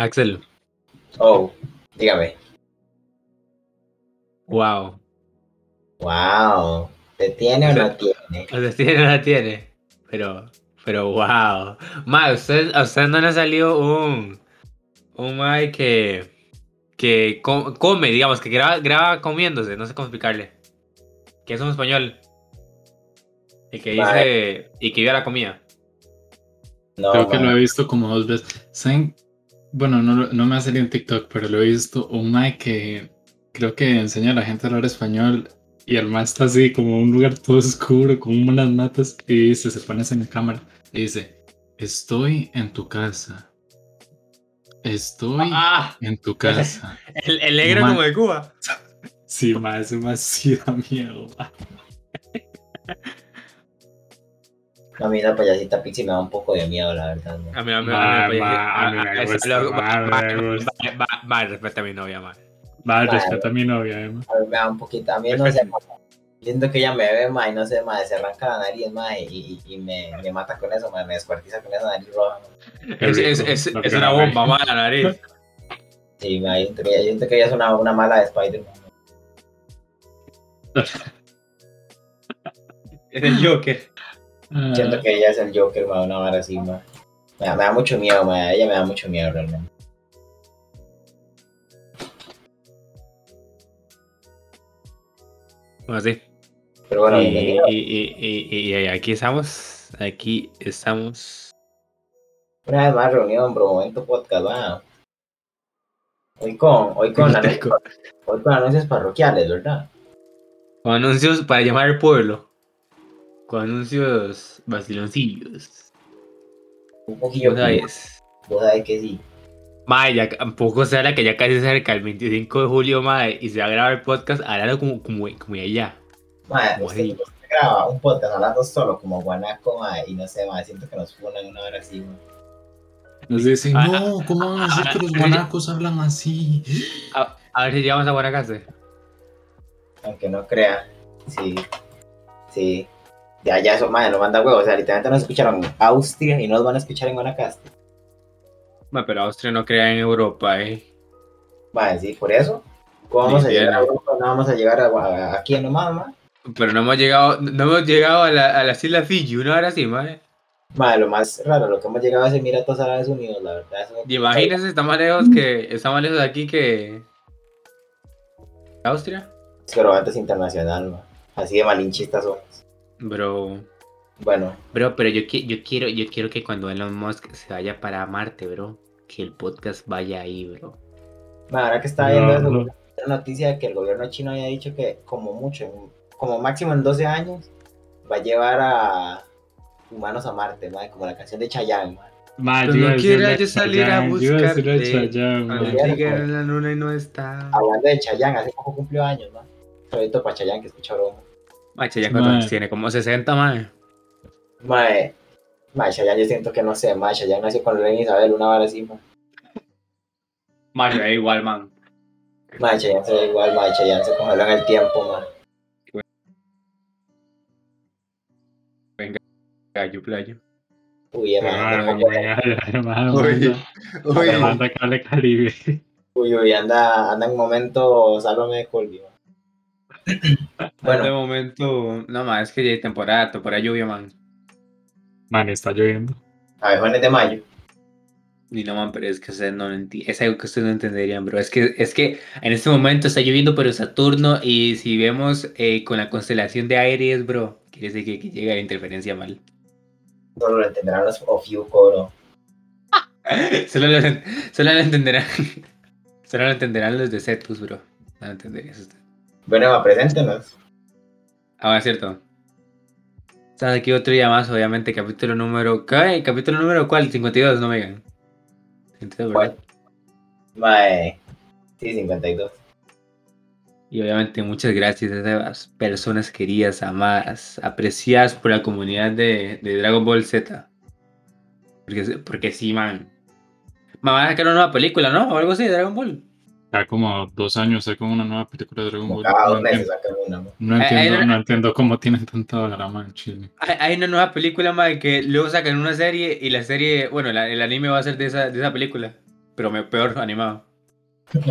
Axel. Oh, dígame. Wow. Wow. ¿Te tiene o no tiene? O sea, tiene o no la tiene. Pero, pero wow. Ma, ¿usted, a usted no le ha salido un. Un Mae que. Que co- come, digamos, que graba, graba comiéndose, no sé cómo explicarle. Que es un español. Y que dice. Y que vive la comida. No, Creo que lo he visto como dos veces. ¿Saben? Bueno, no, no me ha salido en TikTok, pero lo he visto. Un Mae que creo que enseña a la gente a hablar español. Y el Mae está así, como en un lugar todo oscuro, con unas matas. Y dice, se pone así en la cámara. Y dice: Estoy en tu casa. Estoy ¡Ah! en tu casa. El, el negro como de Cuba. Sí, Mae sí da miedo. A mí la payasita Pixie me da un poco de miedo, la verdad. ¿no? A mí, a mí, a mí, ma, a mí me es- gusta, lo- ma, ma- me ma- gusta. ma- ma- ma- respeta a mi novia, ma. Mae, Mae. respeta a mi novia, Emma. A mí me da un poquito, a mí no sé, siento que ella me ve, ma, y no sé, ma, se arranca la nariz, ma, y, y, y me, me mata con eso, ma, me descuartiza con esa nariz roja. Es, es, es, una bomba, ma, la nariz. Sí, ma, yo siento que ella, yo siento que ella es una, una mala de Spider-Man. Es el Joker. Ah, Siento que ella es el Joker, ma, una vara así, ma. Me da, me da mucho miedo, ma, ella me da mucho miedo realmente. Bueno, sí. Pero bueno, y, bienvenido. y, y, y, y aquí estamos. Aquí estamos. Una vez más reunido en Momento Podcast, va. Hoy con, hoy con, anuncios, hoy con anuncios parroquiales, ¿verdad? Con anuncios para llamar al pueblo. Con anuncios vaciloncillos. Un poquillo. Sabes. Vos sabés que sí. Mae, ya tampoco se habla que ya casi se acerca el 25 de julio, mae, y se va a grabar el podcast hablando como, como, como allá. Madre, Como usted, graba un podcast hablando solo como guanaco, madre, y no sé, madre, siento que nos funan una hora así, madre. Nos dicen, Ah, no, ¿cómo van a decir ah, que los ah, guanacos hablan así? A, a ver si llegamos a Guanacaste. Aunque no crea. Sí. Sí. Ya, ya eso, madre, no manda huevos. O sea, literalmente nos escucharon en Austria y nos van a escuchar en Guanacaste. Mae, pero Austria no crea en Europa, eh. Madre, sí, por eso. ¿Cómo vamos a llegar a ¿no? Europa? No vamos a llegar a, a- aquí nomás, madre. Pero no hemos llegado, no hemos llegado a, la, a las Islas Fiji, una hora así, mae. Madre, lo más raro, lo que hemos llegado es Emiratos Árabes Unidos, la verdad. eso- Y imagínense, está más lejos que. Está más lejos de aquí que. Austria. Pero antes internacional, madre. Así de malinchistas somos. Bro. Bueno, Bro, pero yo, qui- yo quiero, yo quiero que cuando Elon Musk se vaya para Marte, bro, que el podcast vaya ahí, bro. ahora que estaba viendo eso, no. una noticia de que el gobierno chino había dicho que como mucho, como máximo en 12 años, va a llevar a humanos a Marte, madre, como la canción de Chayanne, madre. Ma, Pero yo iba no quiera yo salir a Chayanne, yo a decirle a buscarte. Pues. la luna y no está. Hablando de Chayanne, hace poco cumplió años, ¿no? Saludito para Chayanne, que escucha broma. Ya cuántos Mae. tiene, como 60, mae. Mae, mae, Chayanne yo siento que no sé, mae, Chayanne nació con Lorena Isabel, una vara así, mae. Mario, igual, man. Mae, Chayanne se ve igual, mae, Chayanne se congeló en el tiempo, mae. Gallo, playo. Uy, mae, ma, ma, Uy. manda- me manda cable Caribe. uy, uy, anda, anda en momento, sálvame de Colby, mae. Bueno, de momento, no más, es que ya hay temporada, temporada lluvia, man. Man, está lloviendo. a ver, jóvenes de mayo. Y no, man, pero es que ustedes no Es algo que ustedes no entenderían, bro. Es que, es que en este momento está lloviendo, pero Saturno, y si vemos eh, con la constelación de Aries, bro, quiere decir que, que llega la interferencia mal. Solo lo entenderán los Ofiuco, bro. solo, lo, solo lo entenderán. solo lo entenderán los de Cetus, bro. No lo entenderías usted. Bueno, preséntenos. Ah, es cierto. Estás aquí otro día más, obviamente, capítulo número. ¿Qué? ¿Capítulo número cuál? 52, no me digan. 52, ¿verdad? Mae, sí, 52. Y obviamente muchas gracias a esas personas queridas, amadas, apreciadas por la comunidad de, de Dragon Ball Z. Porque, porque sí, man. Man, van a sacar una nueva película, ¿no? O algo así Dragon Ball. Ya como dos años sacan una nueva película de Dragon Como Ball. cada No dos meses entiendo, sacan una, no entiendo, no- cómo tienen tanta drama en Chile. Hay, hay una nueva película, man, que luego sacan una serie y la serie, bueno, la- el anime va a ser de esa, de esa película. pero me- peor animado.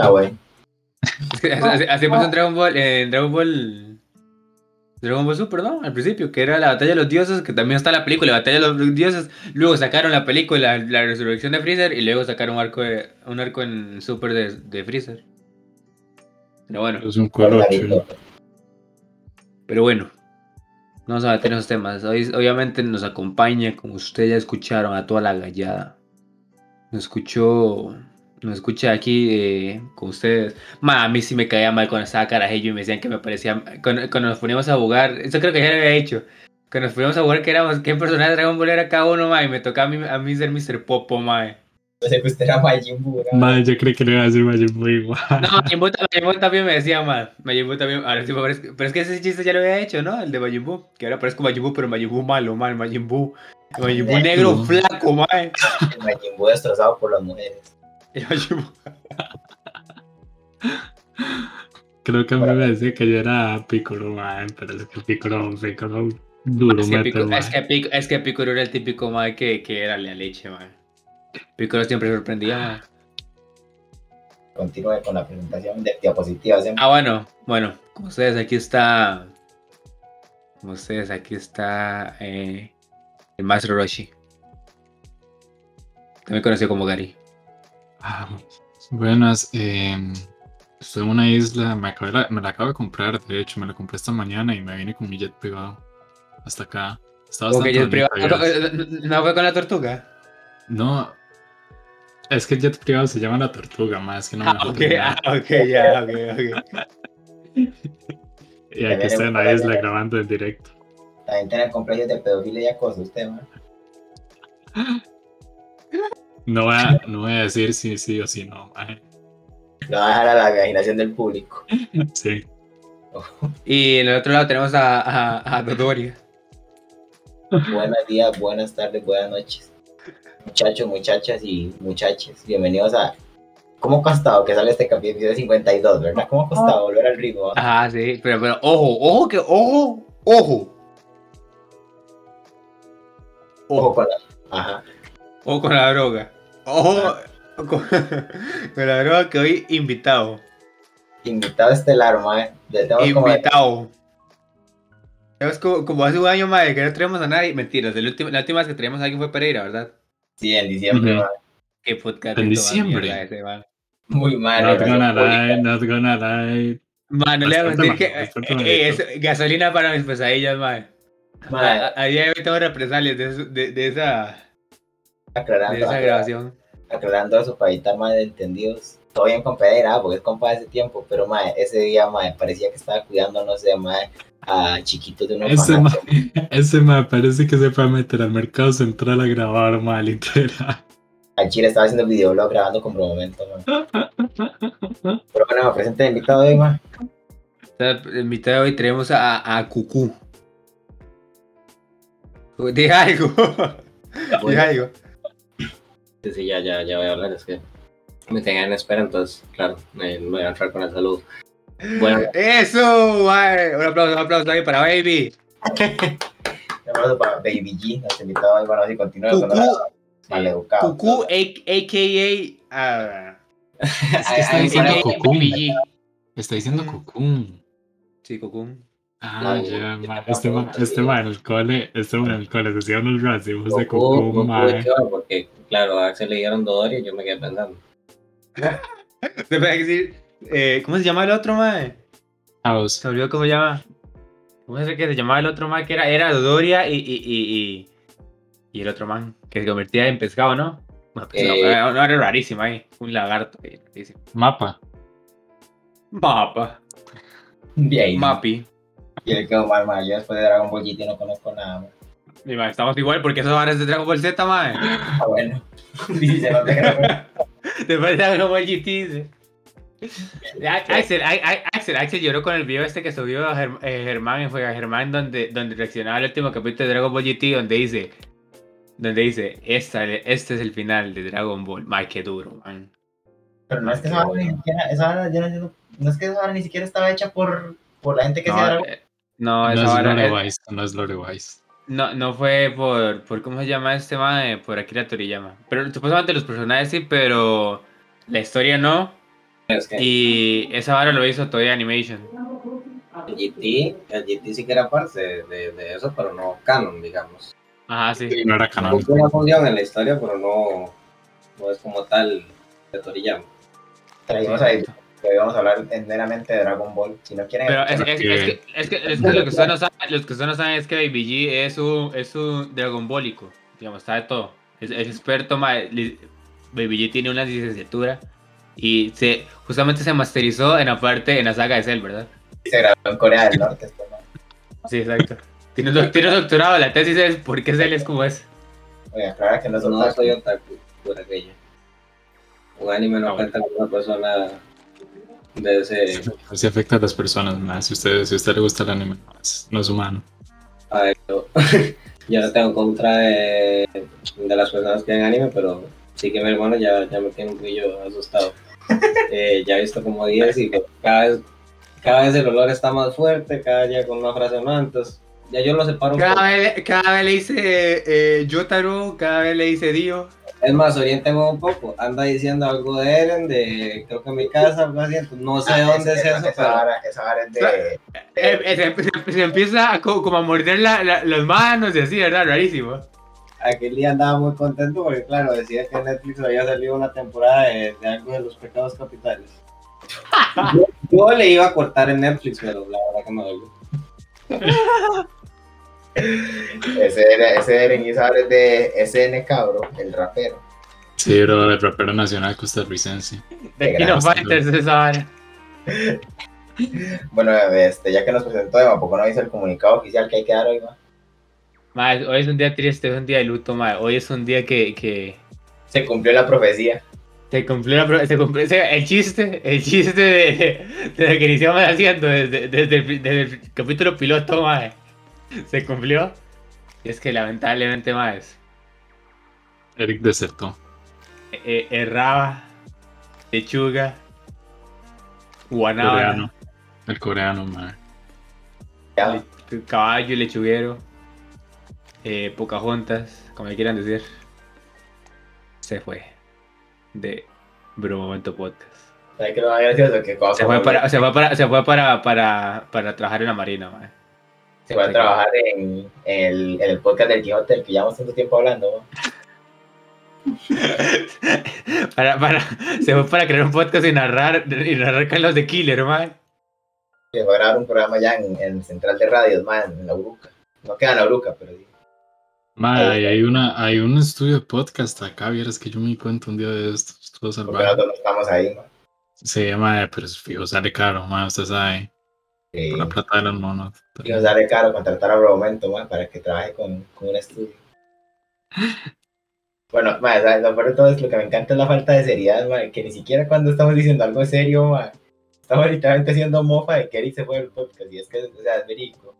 Ah, bueno. así, así- así pasó en Dragon Ball, en Dragon Ball. Dragon Ball Super, ¿no? Al principio, que era la batalla de los dioses, que también está la película, la batalla de los dioses. Luego sacaron la película, la resurrección de Freezer, y luego sacaron un arco, de- un arco en Super de, de Freezer. Pero bueno, Es un cuero chulo. pero bueno. No vamos a meter esos temas. Hoy, obviamente nos acompaña, como ustedes ya escucharon, a toda la gallada. Nos escuchó. Nos escucha aquí eh, con ustedes. Ma, a mí sí me caía mal cuando estaba carajillo y me decían que me parecía. Cuando, cuando nos poníamos a jugar. Eso creo que ya lo había dicho. Cuando nos poníamos a jugar, que éramos. ¿Qué personaje de Dragon Ball era cada uno, ma? Y me tocaba a mí, a mí ser Mr. Popo, ma. Sé que usted era Majin Buu, ¿verdad? Madre, yo creí que le iba a decir Majin Buu igual. No, Majin Buu, Majin Buu también me decía mal. Majin Buu también. Ahora sí me parece- Pero es que ese chiste ya lo había hecho, ¿no? El de Majin Buu. Que ahora parezco Majin Buu, pero Majin Buu malo, mal. Majin Buu. Majin Buu negro, No. flaco, ma. El Majin Buu destrozado por las mujeres. Creo que a mí me decía que yo era Piccolo, man, pero es que Piccolo, Piccolo, duro Es que, mete, Pico, man. es, que Pico, es que Piccolo era el típico mae que, que era la leche, man. Piccolo siempre sorprendía, man. Continúe con la presentación de diapositivas. ¿eh? Ah, bueno, bueno, como ustedes aquí está. Como ustedes aquí está eh, el maestro Roshi. También conocido como Gary. Ah, buenas, eh, estoy en una isla, me, acabé la- me la acabo de comprar, de hecho, me la compré esta mañana y me vine con mi jet privado hasta acá. Que bastante jet privado- ¿vieras? ¿No fue con la tortuga? No, es que el jet privado se llama la tortuga, más que no me Ah, dejó ok, terminar. ah, ok, ya, ok, ok. Y aquí estoy en la isla grabando en directo. También tiene complejos de pedofilia y acoso usted, man. No voy a, no voy a decir si sí o si no, maje. Lo va a dejar a la imaginación del público. Sí. Y en el otro lado tenemos a, a, a Dodoria. Buenos días, buenas tardes, buenas noches. Muchachos, muchachas y muchaches, bienvenidos a... ¿Cómo ha costado que sale este capítulo 52, verdad? ¿Cómo ha costado volver al ritmo? Ajá, sí, pero, pero ojo, ojo que, ojo, ojo. Ojo con la... Ajá. Ojo con la droga. Ojo con, con la droga que hoy invitado. Invitado estelar, mae. Invitado. Es como, como hace un año, madre, que no traemos a nadie. Mentiras, el último- la última vez que traíamos a alguien fue Pereira, ¿verdad? Sí, en diciembre, mae. Qué podcast. En diciembre. mierda ese, man. Muy mal. Not relación gonna pública. lie, not gonna lie. Man, no le voy a decir que eh, eh, es gasolina para mis pesadillas, madre. Mae, A, a día de hoy tengo represalias de, de, de esa, de aclarando, esa aclarando, grabación. aclarando eso para evitar más entendidos. Todo bien con Pereira, porque es compa de ese tiempo, pero mae, ese día mae, parecía que estaba cuidando, no sé, mae, a chiquitos de un Ese ese ma parece que se fue a meter al mercado central a grabar mal, literal. Al Chile estaba haciendo videoblog grabando con momento, mae. Pero bueno, me presenta el invitado de hoy, mae. En mitad de hoy tenemos a, a Cucú. Diga algo. Diga algo. Sí, sí, ya, ya, ya voy a hablar, es que me tenían en espera, entonces, claro, me voy a entrar con el saludo. Bueno, Eso, mae. Un aplauso, un aplauso ahí para Baby. Un aplauso para Baby G, nuestro invitado hoy. Bueno, si continúa con Cucú. la maleducado. Cucú, a- a.k.a. ah, Es que está Ay, diciendo G. Está diciendo Cucún. Sí, Cucú. Ah, ya, Este ma, sabía. este ma en el cole, este ma en el cole decía unos racismos de Goku, Cucún, Goku ma. de qué va, porque, claro, a Axel le dieron Dodoria y yo me quedé pensando. Te voy a decir. eh, ¿Cómo se llama el otro, mae? House. Se olvidó cómo se llama. ¿Cómo es el que se llamaba el otro man? Que era, era Dodoria y, y, y, y, y el otro man que se convertía en pescado, ¿no? Bueno, pescado, Eh. era, era rarísimo ahí. Un lagarto. rarísimo. Mapa. Mapa. Bien. Mapi. Y le quedó mal, mae. Yo después de Dragon Ball GT no conozco nada, mae. Y, mae, estamos igual porque esos ahora es de Dragon Ball Z, mae. Ah, bueno. Dice, no te creo. Después de Dragon Ball GT, dice. A- Axel, Axel, Axel lloró con el video este que subió a Germ- eh, Germán, fue a Germán donde, donde reaccionaba al último capítulo de Dragon Ball GT donde dice, donde dice, Esta, este es el final de Dragon Ball. Ay, qué duro, man. Pero no es que esa vara ni siquiera, esa vara, yo no entiendo, no es que esa vara ni siquiera estaba hecha por, por la gente que No, Dragon eh, no, No esa es vara Lore Wise, no es Lore Wise. No, no fue por, por, ¿cómo se llama este man? Por Akira Toriyama. Pero supuestamente los personajes sí, pero La historia no. Es que Y esa vara lo hizo Toei Animation. el GT, el GT sí que era parte de, de- de eso, pero no canon, digamos. Ajá, sí. Y no era canónico. Hubo una función en la historia, pero no, no es como tal de Toriyama. Traímos ahí que íbamos a hablar enteramente de Dragon Ball. Si no quieren, Pero es, es- que- es que, es, que, es que lo que ustedes no saben, los que ustedes no saben es que Baby G es un, es un Dragon Ballico. Digamos, sabe todo. Es, es experto, ma, li- Baby G tiene una licenciatura y se justamente se masterizó en la parte, en la saga de Cell, ¿verdad? se grabó en Corea del Norte. esto, ¿no? Sí, exacto. Tiene doctorado, la tesis es ¿por qué Cell es como es? Oye, aclara que no No soy otaku, por aquello. Un anime no Ah, cuenta con una persona de ese. Se afecta a las personas más. Si usted, si a usted le gusta el anime, no es, no es humano. A ver, yo, yo no tengo contra de, de las personas que ven anime, pero sí que mi hermano ya, ya me tiene un poquillo asustado. Eh, ya he visto como 10 y pues, cada vez, cada vez el olor está más fuerte, cada día con una frase más, entonces ya yo lo separo un poco. Cada vez, cada vez le dice eh, Yotaro, cada vez le dice Dio. Es más, oriéntame un poco. Anda diciendo algo de Eren, de creo que en mi casa, algo así. No sé dónde es Esa- eso, Esa pero vara, esa vara es de. Eh, eh, se, se- se empieza a co- como a morder la- la- las manos y así, ¿verdad? Rarísimo. aquel día andaba muy contento porque, claro, decía que en Netflix había salido una temporada de, de algo de los pecados capitales. Yo, yo le iba a cortar en Netflix, pero la verdad que me dolió. Ese, era- ese vara es de SNK, bro, el rapero. Sí, bro, el rapero nacional costarricense. De gran Fighters esa. Bueno, este, ya que nos presentó, ¿por qué no dice el comunicado oficial que hay que dar hoy, ma? Hoy es un día triste, es un día de luto, mae. Hoy es un día que, que Se cumplió la profecía. se cumplió, la se cumplió el chiste, el chiste de, de lo que iniciamos haciendo desde, desde, el, desde el capítulo piloto, mae. Se cumplió. Y es que lamentablemente, mae, Eric desertó. eh, eh, erraba, lechuga, guanábana, Coreano. El coreano, man. Le- caballo, lechuguero, eh, Pocahontas, como le quieran decir, se fue de Bro Momento Podcast. ¿sabes qué es lo más Se fue para, se fue para, se fue para, para, para trabajar en la marina, mae. Se fue a trabajar en, en el, en el podcast del Quijote, del que llevamos tanto tiempo hablando, para, para, se fue para crear un podcast y narrar, y narrar Carlos de Killer, man. Se fue a grabar un programa ya en, en Central de Radios, ma, en la Uruca. No queda en la Uruca, pero sí. Ma, y hay, una, hay un estudio de podcast acá, vieras que yo me di cuenta un día de esto. Estuvo Porque salvaje. nosotros no estamos ahí, ma. Sí, ma, pero es fijo, sale caro, ma, usted sabe. Por la plata de los monos. Y nos sale caro contratar a Bromento, ma, para que trabaje con, con un estudio. Bueno, ma, ¿sabes? lo peor de todo es lo que me encanta es la falta de seriedad, ma, que ni siquiera cuando estamos diciendo algo serio, ma, estamos literalmente haciendo mofa de que Eric se fue del podcast, y es que, o sea, es verídico.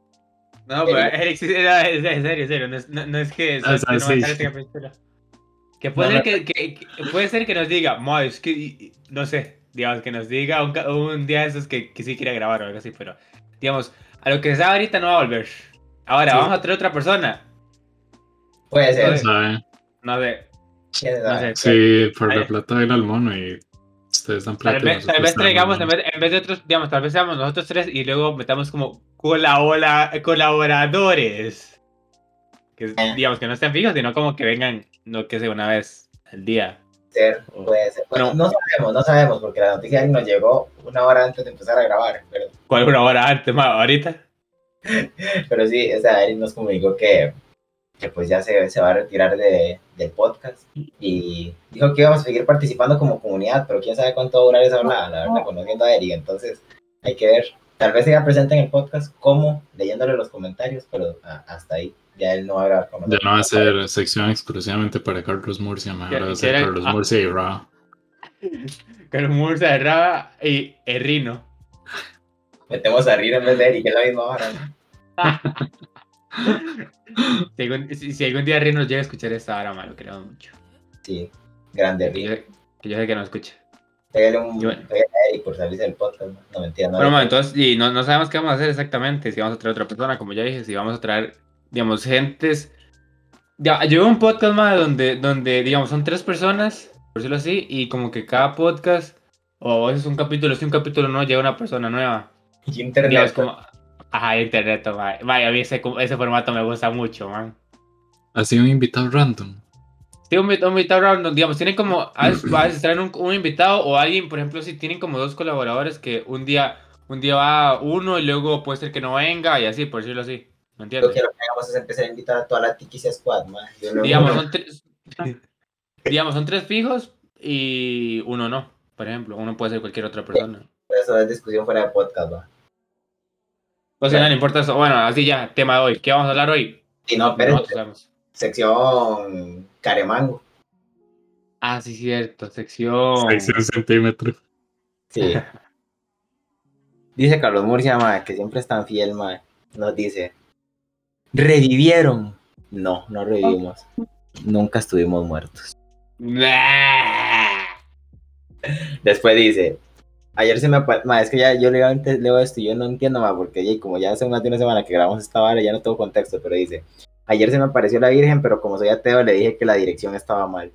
No, pero Eric, sí, era- es en serio, serio, no es, no, no es que... Ah, es que no sí. puede, No, ser que, que- que- puede ser que nos diga, "Ma, es que, no sé, digamos, que nos diga un, un día de esos que, que sí quiere grabar o algo así, pero, digamos, a lo que sea ahorita no va a volver. Ahora, Sí. vamos a traer otra persona. Puede ser. ¿Sabe? No sé, no sabe. sé. Sí, por la plata del al mono y ustedes dan plata. Tal y vez, nosotros tal vez traigamos, en vez, en vez de otros, digamos, tal vez seamos nosotros tres y luego metamos como colabora, colaboradores. Que, Eh. digamos, que no estén fijos, sino como que vengan, no que sea una vez al día. Ser, puede ser. Bueno, no sabemos, no sabemos, porque la noticia nos llegó una hora antes de empezar a grabar, pero, ¿Cuál una hora antes, más ahorita? pero sí, o sea, Eric nos comunicó que, que pues ya se, se va a retirar de, del podcast y dijo que íbamos a seguir participando como comunidad, pero quién sabe cuánto va a durar esa hablada, la verdad, conociendo a Eric, entonces hay que ver. Tal vez sea presente en el podcast como leyéndole los comentarios, pero a- hasta ahí. Ya él no va a grabar con Ya no va a ser sección exclusivamente para Carlos Murcia, ahora va a ser ¿Quiere- Carlos ah. Murcia y Ra. Con Mursa de Raba y Errino. Metemos a Rino en vez de Eric, es la misma hora. ¿no? Si algún, si, si algún día Rino llega a escuchar esta hora, malo, queremos mucho. Sí, grande Rino. que yo sé que no escucha. Pégale un pégale a Eric por salirse del podcast. No, no mentira, no. Bueno, entonces, y no, no sabemos qué vamos a hacer exactamente, si vamos a traer otra persona, como ya dije, si vamos a traer, digamos, gentes... Ya, yo veo un podcast más donde, donde, digamos, son tres personas por decirlo así, y como que cada podcast, o a veces un capítulo, si un capítulo no, llega una persona nueva. Y internet. Digamos, como, ajá, internet. Vaya, a mí ese, ese formato me gusta mucho, man. Así un invitado random. Sí, un, invit- un invitado random, digamos, tienen como, a veces traen un, un invitado o alguien, por ejemplo, si tienen como dos colaboradores que un día, un día va uno y luego puede ser que no venga y así, por decirlo así, ¿me Yo entiendes? quiero que hagamos es empezar a invitar a toda la Tiki Squad, man. No- Digamos, son tres, digamos, son tres fijos y uno no, por ejemplo, uno puede ser cualquier otra persona. Eso es discusión fuera de podcast, va. O sea, no, no importa eso. Bueno, así ya, tema de hoy. ¿Qué vamos a hablar hoy? Y no, pero sección Caremango. Ah, sí, cierto, sección. 6 centímetros. Sí. Dice Carlos Murcia, ma, que siempre es tan fiel, ma. Nos dice, ¿revivieron? No, no revivimos. Nunca estuvimos muertos. Después dice, ayer se me ma, es que ya yo legalmente leo esto y yo no entiendo, ma, porque ya, como ya hace más de una semana que grabamos esta vara, ya no tengo contexto, pero dice, ayer se me apareció la Virgen, pero como soy ateo le dije que la dirección estaba mal.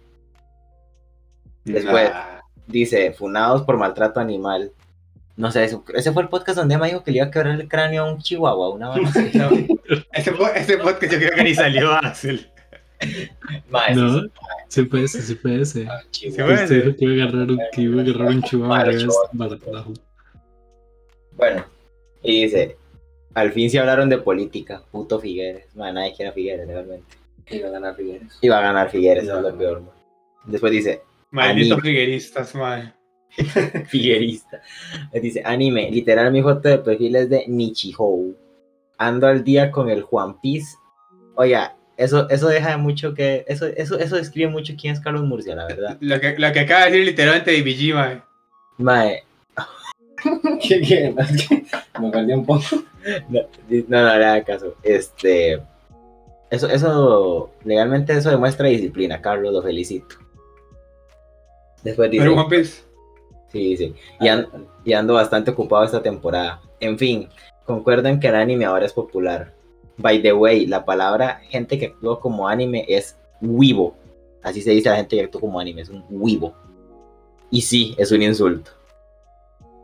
Después. Nah. Dice, funados por maltrato animal. No sé, eso- ese fue el podcast donde me dijo que le iba a quebrar el cráneo a un chihuahua, una. No, ese, ese podcast yo creo que ni salió, Axel. Ma, eso No, sí, puede ser, sí puede ser. Sí, puede Usted ser. dijo que iba a agarrar un, que iba a agarrar un chihuahua. Bueno, y dice, al fin se hablaron de política, puto Figueres. Man, nadie quiere a Figueres, realmente. Va a ganar Figueres. Va a ganar Figueres, eso es No, lo no. peor. man. Después dice, Malditos figueristas, man. Figuerista. Dice, anime, literal mi foto de perfil es de Nichihou. Ando al día con el Juan Piz. Oiga, eso, eso deja de mucho que, eso, eso, eso describe mucho quién es Carlos Murcia, la verdad. Lo que, lo que acaba de decir literalmente de BG, man. Mae, ¿Qué qué? Me perdí un poco. no, no, no le haga caso. Este, eso, eso, legalmente eso demuestra disciplina, Carlos, lo felicito. Después dice, Pero Juan Piz. Sí, sí, y, y ando bastante ocupado esta temporada. En fin, concuerdan que el anime ahora es popular. By the way, la palabra gente que actúa como anime es wibo. Así se dice a la gente que actúa como anime, es un wibo. Y sí, es un insulto.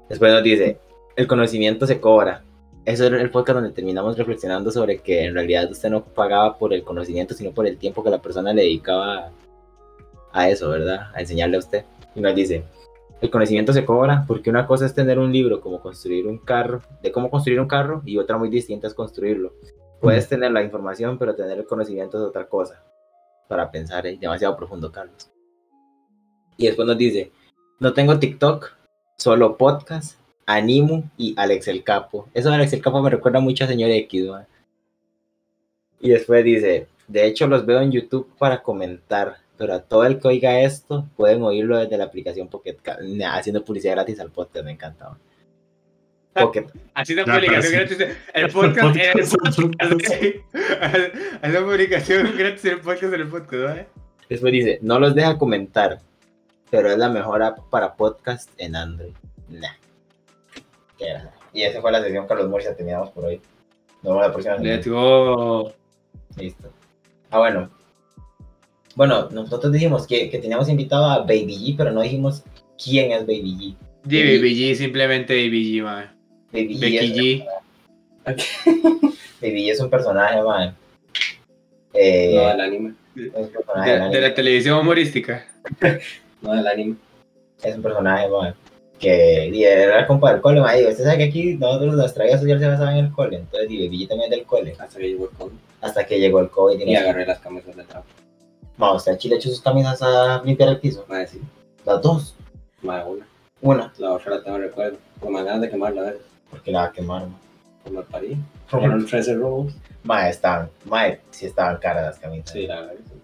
Después nos dice, el conocimiento se cobra. Eso era el podcast donde terminamos reflexionando sobre que en realidad usted no pagaba por el conocimiento, sino por el tiempo que la persona le dedicaba a eso, ¿verdad? A enseñarle a usted. Y nos dice, el conocimiento se cobra porque una cosa es tener un libro como construir un carro, de cómo construir un carro, y otra muy distinta es construirlo. Puedes tener la información, pero tener el conocimiento es otra cosa. Para pensar, es demasiado profundo, Carlos. Y después nos dice, no tengo TikTok, solo podcast, Animu y Alex el Capo. Eso de Alex el Capo me recuerda mucho a Señor X, man. Y después dice, de hecho los veo en YouTube para comentar, pero a todo el que oiga esto pueden oírlo desde la aplicación Pocket Cast. Nah, haciendo publicidad gratis al podcast, me encantaba. Pocket. Haciendo Ya, publicación gratis. El podcast el podcast. Haciendo publicación gratis en el podcast en el podcast, ¿vale? Después dice, no los deja comentar, pero es la mejor app para podcast en Android. Nah. Y esa fue la sesión Carlos Murcia, terminamos por hoy. Nos vemos la próxima semana. Let's go. Listo. Ah, bueno. Bueno, nosotros dijimos que, que teníamos invitado a Baby G, pero no dijimos quién es Baby G. G, Baby G, simplemente Baby G, man. Baby G, Becky es, G. Baby G es un personaje, man. Eh, No del anime. es un personaje, De, de la televisión humorística. No del anime. es un personaje, man, que y era compa del cole, man, y usted sabe que aquí nosotros nuestra vida social se basaba en el cole, entonces y Baby G también es del cole, Hasta que llegó el COVID. hasta que llegó el COVID y, Y agarré las camisas de trapo. Vamos, usted en Chile echó sus camisas a limpiar el piso, Más decir, las dos, más una. una, La otra la tengo en recuerdo. Con más ganas de quemarla, a ver. porque la va a quemar, man. Como el París. Fueron 13 robos. Ma, estaban, ma, sí estaban caras las camisas. Sí, la verdad. sí.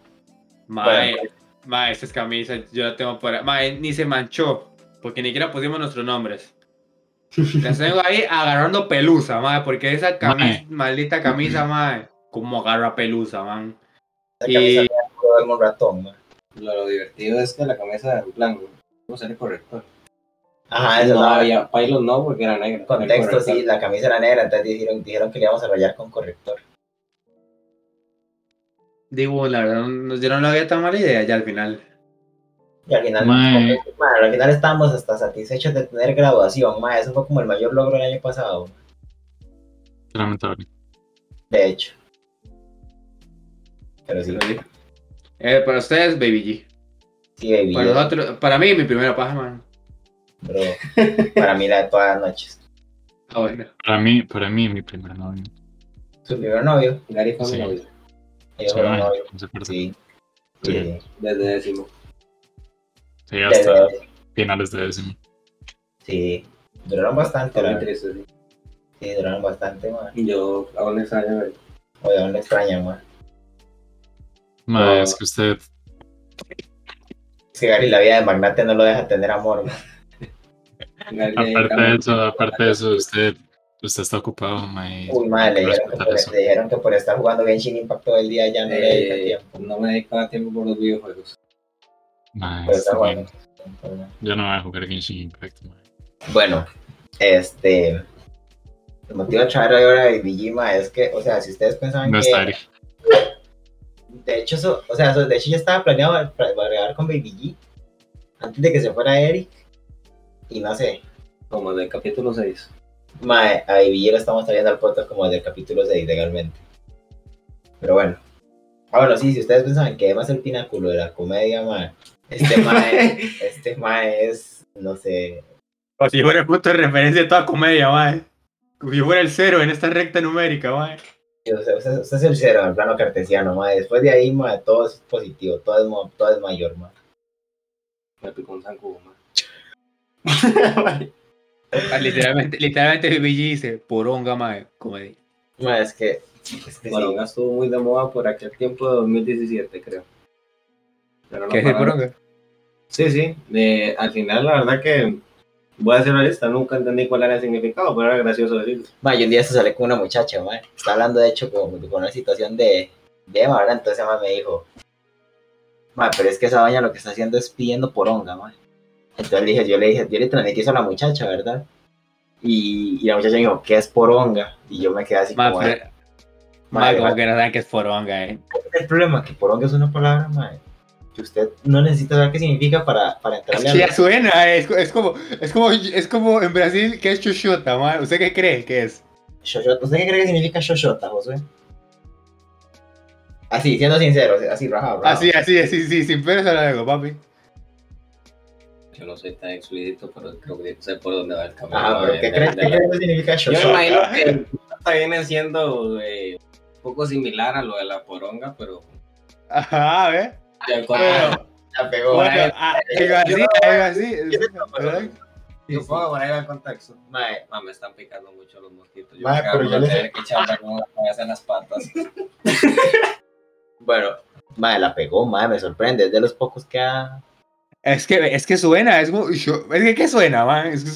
Mae, Bueno. mae, estas camisas yo las tengo por ahí. Mae, ni se manchó, porque ni siquiera pusimos nuestros nombres. Las tengo ahí agarrando pelusa, mae, porque esa camisa, maldita camisa, mae, como agarra pelusa, man. Esa camisa Y- un ratón, ma. Lo, lo divertido es que la camisa, en plan, ¿cómo sale corrector? Ajá, eso no no, había pylon no, porque era negra. Contexto, sí, la camisa era negra, entonces dijeron, dijeron que le íbamos a rayar con corrector. Digo, la verdad, no- yo no lo había tan mala idea ya al final. Y al final, Mae. mae, al final estábamos hasta satisfechos de tener graduación, mae. Eso fue como el mayor logro del año pasado, Lamentable. de hecho. Pero sí, Eh, para ustedes, Baby G. sí, baby. Para nosotros, para mí, mi primera paja, man. Pero para mí la de todas las noches. Ah, bueno. Para mí, para mí, mi primer novio. Su primer novio, Gary fue mi novio, ellos Sí, fueron novios. Sí. Sí. Sí. desde décimo. Sí, hasta Desde- finales de décimo. Sí. Duraron bastante, muy triste, sí. Sí, duraron bastante, man. Yo aún extraño ver. Oye, aún lo extrañan, man. No. es que usted, Es que Gary, la vida de magnate no lo deja tener amor, aparte de eso, aparte de eso, usted, usted está ocupado, mae. Uy, madre, le dijeron, que por, eso. le dijeron que por estar jugando Genshin Impact todo el día ya no le dedica eh, tiempo. no me dedicaba tiempo por los videojuegos. Mae, está bueno. Yo no voy a jugar Genshin Impact, mae. Bueno, este. El motivo de traer ahora de Vijima es que, o sea, si ustedes pensaban No que. está Eric. De hecho, eso, o sea, eso- de hecho ya estaba planeado para, para grabar con Baby G antes de que se fuera Eric. Y no sé, Como del capítulo 6. mae, a Baby G lo estamos trayendo al podcast como del capítulo 6 legalmente. Pero bueno. Ah, bueno, sí, si ustedes pensaban que es el pináculo de la comedia, mae, este mae, este mae es, no sé, O si fuera el punto de referencia de toda comedia, man. Como si fuera el cero en esta recta numérica, man. Sí, o sea, usted, usted es el cero en el plano cartesiano, mae. Después de ahí, mae, todo es positivo, todo es, todo es mayor, mae. Me picó un zancudo, man. Ah, Literalmente, literalmente G dice, poronga, man, comedia. Mae, es que, es que Bueno, sí. estuvo muy de moda por aquel tiempo de 2017, creo. Pero no ¿Qué es el poronga? Sí, sí. Al final, la verdad que voy a ser realista, nunca entendí cuál era el significado, pero era gracioso decirlo. Mae, yo un día se salí con una muchacha, mae. Está hablando, de hecho, con, con una situación de, de Emma, ¿verdad? Entonces Emma me dijo, mae, pero es que esa vaina lo que está haciendo es pidiendo poronga, mae. Entonces le dije, yo le dije, yo le transmití eso a la muchacha, ¿verdad? Y, y la muchacha me dijo, ¿qué es poronga? Y yo me quedé así Man, como, pero- man, como que no saben qué es poronga, eh. el problema que poronga es una palabra, mae, que usted no necesita saber qué significa para, para Es entrarle que a ya suena, eh, es, es como, es como, es como en Brasil, que es chuchota, man. ¿Usted qué cree que es? ¿Usted qué cree que significa Shoshota, José? Así, siendo sincero, así, rajado, rajado. Así, así, así, sí, sin pelos a la lengua, papi. Yo no soy tan explícito, pero creo que sé por dónde va el camino. Ajá, pero ¿qué crees qué la- que significa Yo me imagino que viene siendo eh, un poco similar a lo de la poronga, pero... Ajá, ¿ves? Con- Pero, Ya pegó. bueno, ah, algo así, algo así. ¿verdad? Supongo por ahí va el contexto. Mae, me están picando mucho los mosquitos. Yo Mae, pero yo tener que echarme como la cabeza en las patas. bueno, mae, la pegó, mae, me sorprende. Es de los pocos que ha. Es que, es que suena, es como, yo- es que ¿qué suena? Es que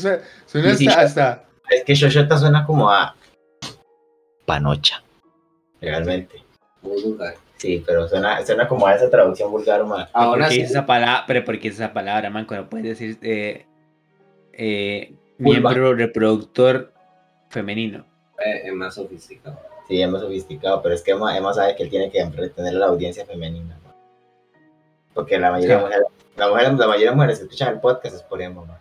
suena, hasta, hasta, Es que Shoshota suena como a. Panocha. Realmente. Muy vulgar. Sí, pero suena, suena como a esa traducción vulgar, mae. Ahora ¿por qué sí. esa palabra? Pero ¿por qué dice esa palabra, man? Cuando puedes decir eh, eh, miembro reproductor femenino. eh, es más sofisticado. Sí, es más sofisticado, pero es que Emma, Emma sabe que él tiene que retener a la audiencia femenina. Porque la mayoría, de mujeres, la, mujer- la mayoría de mujeres que escuchan el podcast es por Emma, man.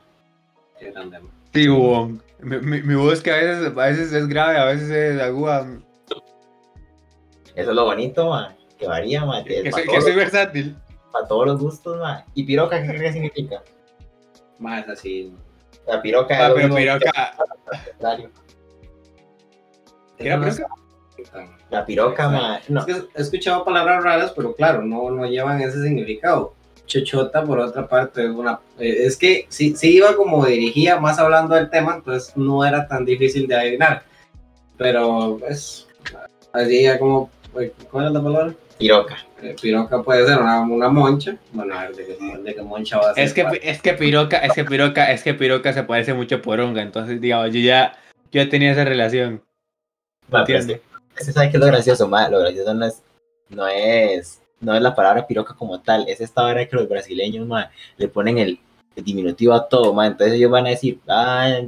Sí. Mi, mi, mi voz que a veces, a veces es grave, a veces es aguda. Eso es lo bonito, que varía, que soy, que versátil. para todos los gustos, mae. ¿Y piroca qué, qué significa? Más así. La piroca Ah, es pero piroca. La piroca, mae, no, Es que he escuchado palabras raras, pero claro, no, no llevan ese significado. Chochota, por otra parte, es una. eh, es que sí, sí iba como dirigía más hablando del tema, entonces no era tan difícil de adivinar. Pero, pues. Así ya como. ¿Cuál es la palabra? piroca. Eh, piroca puede ser una, una moncha. Bueno, a ver, de qué, de qué moncha va a ser. Es que, es que piroca, es que piroca, es que piroca se parece mucho a poronga, entonces digamos, yo ya, yo ya tenía esa relación. Mae, pero es Entiendo. que- es que ¿sabes qué es lo gracioso, mae? Lo gracioso no es, no es, no es la palabra piroca como tal, es esta hora que los brasileños, mae, le ponen el, el diminutivo a todo, mae, entonces ellos van a decir, ah,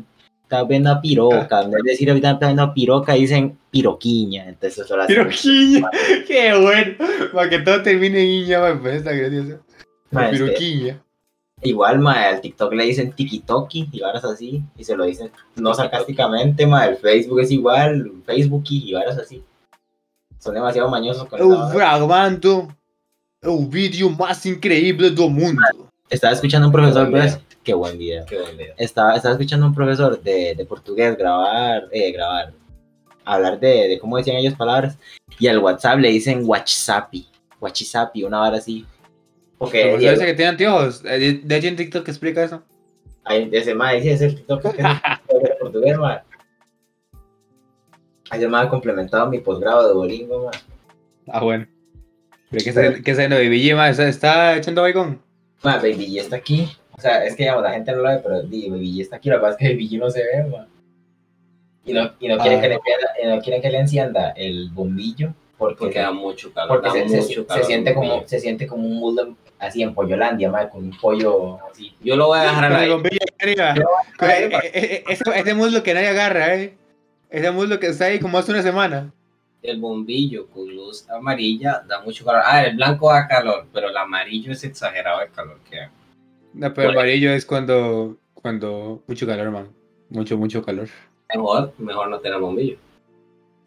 estás viendo a piroca, en vez de decir ahorita estás viendo a piroca, dicen piroquiña, entonces eso lo hace- Piroquiña, qué bueno. Para que todo termine en iña, man, pues está gracioso. Mae, es que- Piroquiña. Igual, ma, al TikTok le dicen tikitoki y varas así, y se lo dicen no sarcásticamente, ma, el Facebook es igual, Facebook y varas así. Son demasiado mañosos con vara. fragmento. O vídeo mais increíble do mundo. Estaba escuchando a un profesor, pues, qué buen video. Qué buen video. Estaba, estaba escuchando a un profesor de, de portugués grabar, eh, grabar, hablar de, de cómo decían ellos palabras, y al WhatsApp le dicen WhatsAppi, WhatsAppi, una hora así. Porque Pero ese que tiene anteojos. eh, De hecho, en TikTok explica eso. Ahí, ese dice, ese TikTok que es de portugués, ma. Ahí me ha complementado mi posgrado de Duolingo, ma. Ah, bueno. Pero ¿qué está, haciendo Baby G, ma? ¿Está, echando baigón? Ma, Baby G está aquí. O sea, es que digamos, la gente no lo ve, pero di, Baby G está aquí. Lo que pasa es que Baby G no se ve, ma. Y no, y no, quieren, Ah. que le, prenda- y no quieren que le encienda el bombillo porque, Porque da mucho calor. porque da se, se- mucho se calor. siente como, se siente como un mundo así en Pollolandia, ma, con un pollo así. Yo lo voy a dejar el ahí. bombillo ahí arriba. Con- eh, eh, eh, Ese, ese muslo que nadie agarra, ¿eh? Ese muslo que está ahí como hace una semana. El bombillo con luz amarilla da mucho calor. Ah, el blanco da calor, pero el amarillo es exagerado el calor que da. No, pero Bueno. amarillo es cuando, cuando mucho calor, man. Mucho, mucho calor. Mejor, mejor no tener bombillo.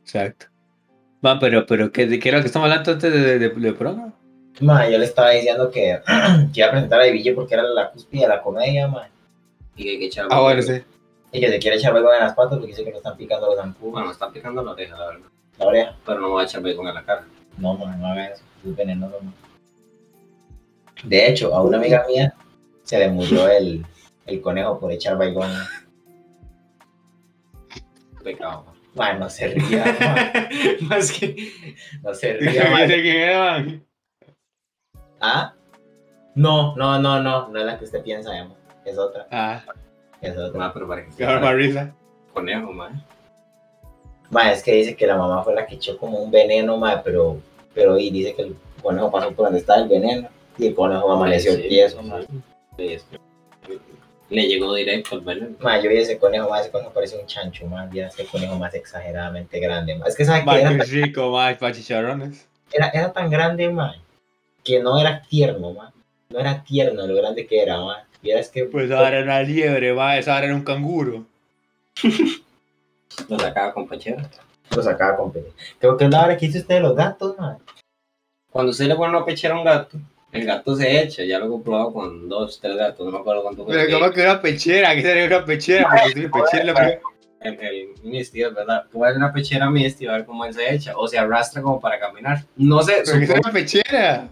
Exacto. Man, pero, pero ¿qué, ¿de qué era lo que estamos hablando antes de, de, de, de promo? Ma, yo le estaba diciendo que, que iba a presentar a G porque era la cúspide de la comedia, ma. Y que hay que echar Ah, bueno, sí. Y que se quiere echar bacon en las patas porque dice que le están picando los zancudos. Bueno, me está picando la oreja, la verdad. La oreja. Pero no me voy a echar bacon en la cara. No, ma, no haga eso. Es venenoso, ma. De hecho, a una amiga mía se le murió el, el conejo por echar baigón. Pecado. Ma, no se ría. Más que. No se ría, que man. ¿Ah? No, no, no, no. No es la que usted piensa, Emma. Es otra. Ah, Es otra. Ma, pero para que qué más risa. Conejo, man. Ma, es que dice que la mamá fue la que echó como un veneno, ma, pero, pero y dice que el conejo pasó por donde estaba el veneno y el conejo amaneció Sí, tieso, ma. sí. Sí, es que Le llegó directo el veneno. Ma, yo vi ese conejo, ma, ese conejo parece un chancho, ma, vi ese conejo más exageradamente grande, ma. Es que sabe que era, tan- rico, para chicharrones. era, era tan grande, ma, que no era tierno, ma. No era tierno lo grande que era, ma. Y era es que Pues ahora era una liebre, va, esa ahora era un canguro. Lo sacaba con pechera. lo sacaba con pene. Creo que es la hora que hizo usted de los gatos, ma. Cuando usted le pone una pechera a un gato, el gato se echa. Ya lo he comprobado con dos, tres gatos. No me acuerdo cuánto fue. Pero como que una pechera, que sería una pechera, porque si pechera la primera- el, el Misty, es verdad. Tú vas a una pechera Misty a ver cómo él se echa. O se arrastra como para caminar. No sé. Pero que supongo- sea una pechera.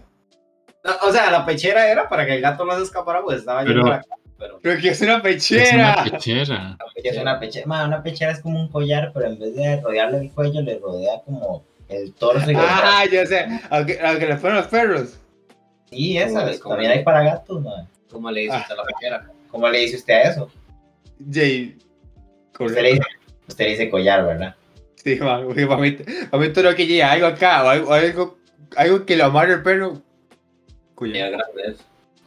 O sea, la pechera era para que el gato no se escapara, pues estaba yendo Pero- para acá. Pero Pero que es una Es pechera. una pechera. Es una pechera, ma, una pechera es como un collar, pero en vez de rodearle el cuello, le rodea como el torso y. Ah, yo sé. Aunque, aunque le fueron los perros. Sí, esas. Como- También hay para gatos, ma. ¿cómo le dice usted a la pechera? ¿Cómo le dice usted a eso? Jay. Usted le dice, usted le dice collar, ¿verdad? Sí, man, mí, todo lo que llega, algo acá, o algo, algo, algo que lo amarre el perro. Cuya. Collar grande es.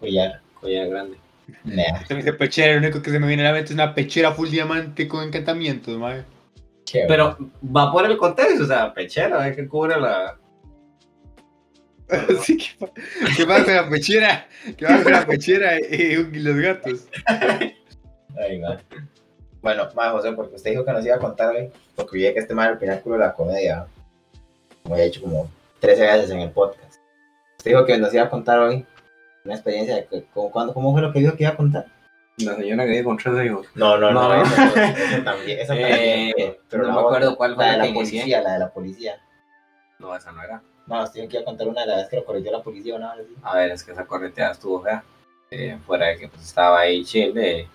Collar. Collar grande. Nah, Se me dice pechera, lo único que se me viene a la mente es una pechera full diamante con encantamientos, madre. Pero va por el contexto, o sea, pechera, es que cubre la. Así que, ¿qué pasa con la pechera? ¿Qué pasa con la pechera y, y los gatos? Ay. Bueno, ma, José, porque usted dijo que nos iba a contar hoy, porque vi que este mal el pináculo de la comedia, como ya he dicho como 13 veces en el podcast. Usted dijo que nos iba a contar hoy una experiencia de que, ¿cómo, cuándo- ¿cómo fue lo que dijo que iba a contar? La señora que vive con tres hijos. No, no, no, No. Eso, eso también, eso también. Eh, pero no la me acuerdo cuál fue la de la que policía, la de la policía. No, esa no era. No, usted dijo que contar una de las veces que lo corrigió la policía o nada así. A ver, es que esa correteada estuvo fea. Eh, fuera de que pues, estaba ahí Chile.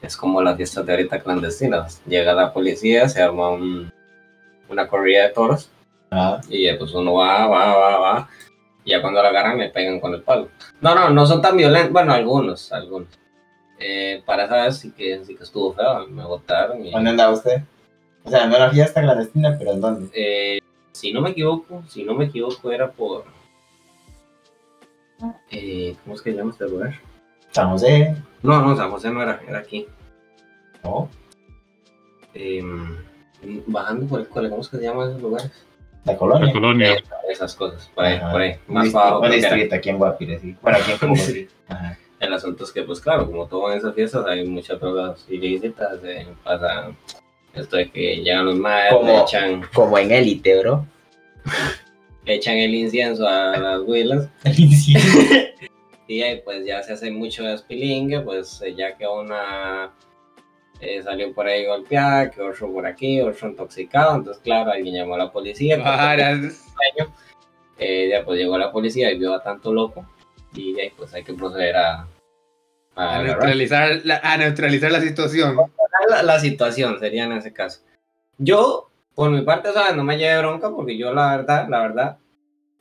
Es como las fiestas de ahorita clandestinas. Llega la policía, se arma un- una corrida de toros. Ah, Y ya, pues uno va, va, va, va. Y ya cuando la agarran le pegan con el palo. No, no, no son tan violentos. Bueno, algunos, algunos. Eh, para esa vez sí que, sí que estuvo feo. Me botaron. Y, ¿Dónde andaba usted? O sea, no era fiesta clandestina, pero ¿en dónde? eh, si no me equivoco, si no me equivoco era por... Eh, ¿Cómo es que se llama este lugar? San José, No, no, San José no era, era aquí. ¿no? Em, bajando por el cole, ¿cómo es que se llaman esos lugares? La colonia. La colonia. Esas cosas, por ahí, Ajá. por ahí. Más distri- bajo. Un creo que era. distrito aquí en Guapire, sí. Bueno, aquí en sí. Ajá. El El asunto es que, pues claro, como todo en esas fiestas hay muchas drogas ilícitas, eh, pasa esto de que llegan los madres, Como- le echan, Como en élite, bro. echan el incienso a las huilas y ahí pues ya se hace mucho despilingue, pues eh, ya que una eh, salió por ahí golpeada, que otro por aquí, otro intoxicado, entonces claro, alguien llamó a la policía. Eh, ya pues llegó la policía y vio a tanto loco. Y ahí pues hay que proceder a, a neutralizar, la, a neutralizar la situación. la, la situación sería en ese caso. Yo, por mi parte, ¿sabes? No me llevé bronca porque yo la verdad, la verdad,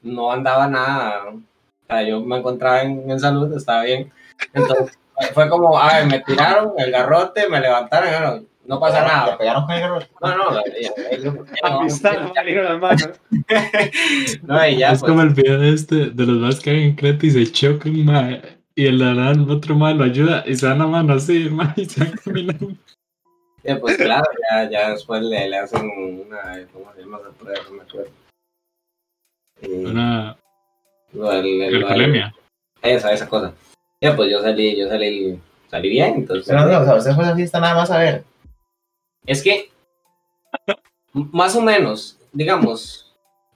no andaba nada. O sea, yo me encontraba en, en salud, estaba bien. Entonces, fue como, a ver, me tiraron el garrote, me levantaron, no, no pasa ¿Le nada. pegaron con el garrote? No, no, ya- ya- ya- A pisar, salieron las manos. no, y ya, es pues, como el video este de los más que hagan en Creta y se chocan, mae, y el, el otro mae lo ayuda y se dan la mano así, mae, y se van caminando. ya, pues claro, ya, ya después le, le hacen una, ¿cómo se llama? No me acuerdo. Eh, Una lo del- alcoholemia. Esa, esa cosa. Ya, pues yo salí, yo salí, salí bien, entonces. Pero no, o sea, usted fue a la fiesta nada más a ver. Es que, más o menos, digamos,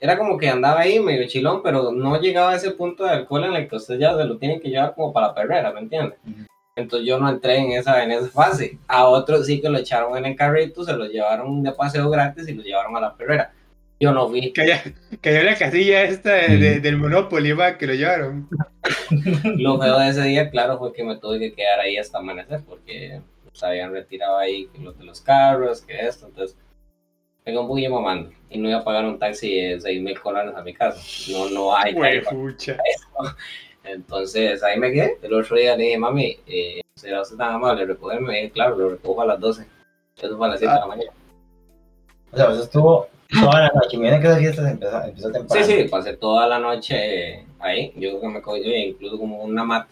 era como que andaba ahí medio chilón, pero no llegaba a ese punto de alcohol en el que usted ya se lo tiene que llevar como para la perrera, ¿me entiende? Ujú. Entonces yo no entré en esa, en esa fase. A otros sí que lo echaron en el carrito, se lo llevaron de paseo gratis y lo llevaron a la perrera. Yo no fui. Cayó, cayó la casilla esta de- de- del Monopoly, va, que lo llevaron. Lo feo de ese día, claro, fue que me tuve que quedar ahí hasta amanecer porque se habían retirado ahí los de los carros, que esto, entonces me quedé un poquillo mamando y no iba a pagar un taxi de 6 mil colones a mi casa. No, no hay. Pucha. Entonces ahí me quedé. El otro día le dije, mami, eh, ¿será usted tan amable recogerme? Me dije, claro, lo recojo a las 12. Eso fue a las 7 de la mañana. O sea, usted estuvo toda la noche. Miren que esa fiesta se empezó, empezó Sí, temprano. sí, pasé toda la noche eh, ahí. Yo creo que me cogí incluso como una mata.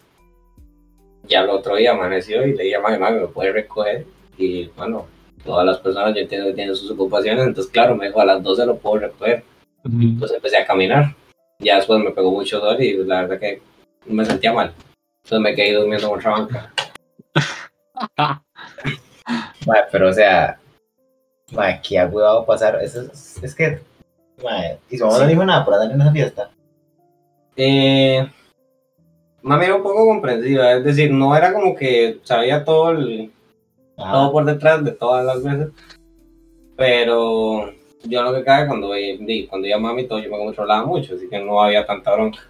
Ya el otro día amaneció y le dije, mami, mami, ¿me puede recoger? Y bueno, todas las personas yo entiendo que tienen sus ocupaciones, entonces claro, me dijo a las 12 lo puedo recoger. Entonces empecé a caminar. Ya después me pegó mucho dolor y la verdad que me sentía mal. Entonces me quedé durmiendo en otra banca. Mae, pero o sea, mae, qué agüevado pasar. Es, es, es que, y su mamá no dijo nada por andar en esa fiesta. Eh, mami era un poco comprensiva, es decir, no era como que sabía todo el, Todo por detrás de todas las veces. Pero yo lo que cae cuando, cuando iba mami todo, yo me controlaba mucho, así que no había tanta bronca.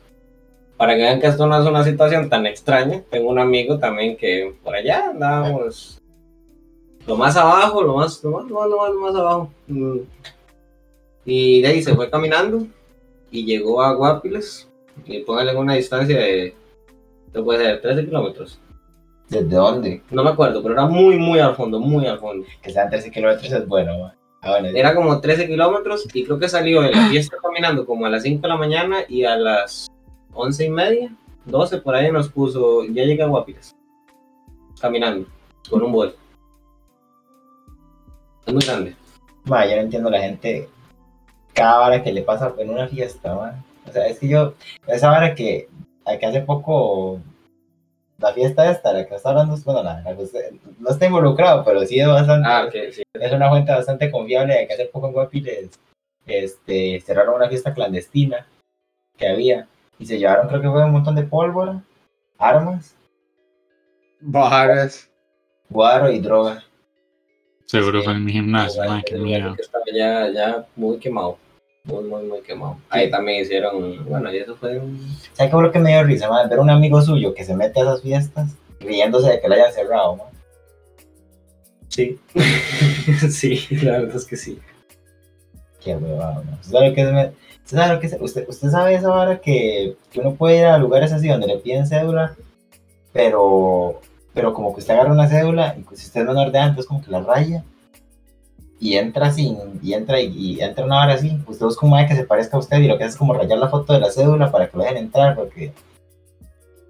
Para que vean que esto no es una situación tan extraña, tengo un amigo también que por allá andábamos lo más abajo, lo más, lo más, lo más, lo más, abajo. Mm. Y de ahí se fue caminando y llegó a Guapiles y póngale una distancia de, ¿qué puede ser? 13 kilómetros. ¿Desde dónde? No me acuerdo, pero era muy, muy al fondo, muy al fondo. Que sean 13 kilómetros es bueno, mae. Ah, bueno, Era como 13 kilómetros y creo que salió de la fiesta caminando como a las 5 de la mañana y a las 11 y media, 12 por ahí nos puso, ya llegué a Guapiles. Caminando, con un bol. Es muy grande. mae, yo no entiendo la gente. Cada hora que le pasa en una fiesta, mae. O sea, es que yo, esa hora que, que hace poco, la fiesta esta, la que está hablando, bueno, la, la no está involucrado, pero sí es bastante. Ah, sí. es una fuente bastante confiable de que hace poco en Guapiles este, cerraron una fiesta clandestina que había y se llevaron creo que fue un montón de pólvora, armas, Varas. guaro y droga. Seguro fue en mi gimnasio, miedo. lugar que estaba ya, ya muy quemado. Muy, muy, muy quemado. Ahí también hicieron, bueno, y eso fue un... ¿Sabes qué fue lo que me dio risa? man? Ver un amigo suyo que se mete a esas fiestas riéndose de que la hayan cerrado. man. Sí. sí, la verdad es que sí. Qué huevado, man. ¿Usted sabe lo que es? me- ¿Usted sabe, lo que es? ¿Usted, usted sabe esa hora que, que uno puede ir a lugares así donde le piden cédula, pero, pero como que usted agarra una cédula y si usted es menor de entonces como que la raya y entra sin, y entra y, y entra una hora así, usted busca un madre que se parezca a usted y lo que hace es como rayar la foto de la cédula para que lo dejen entrar, porque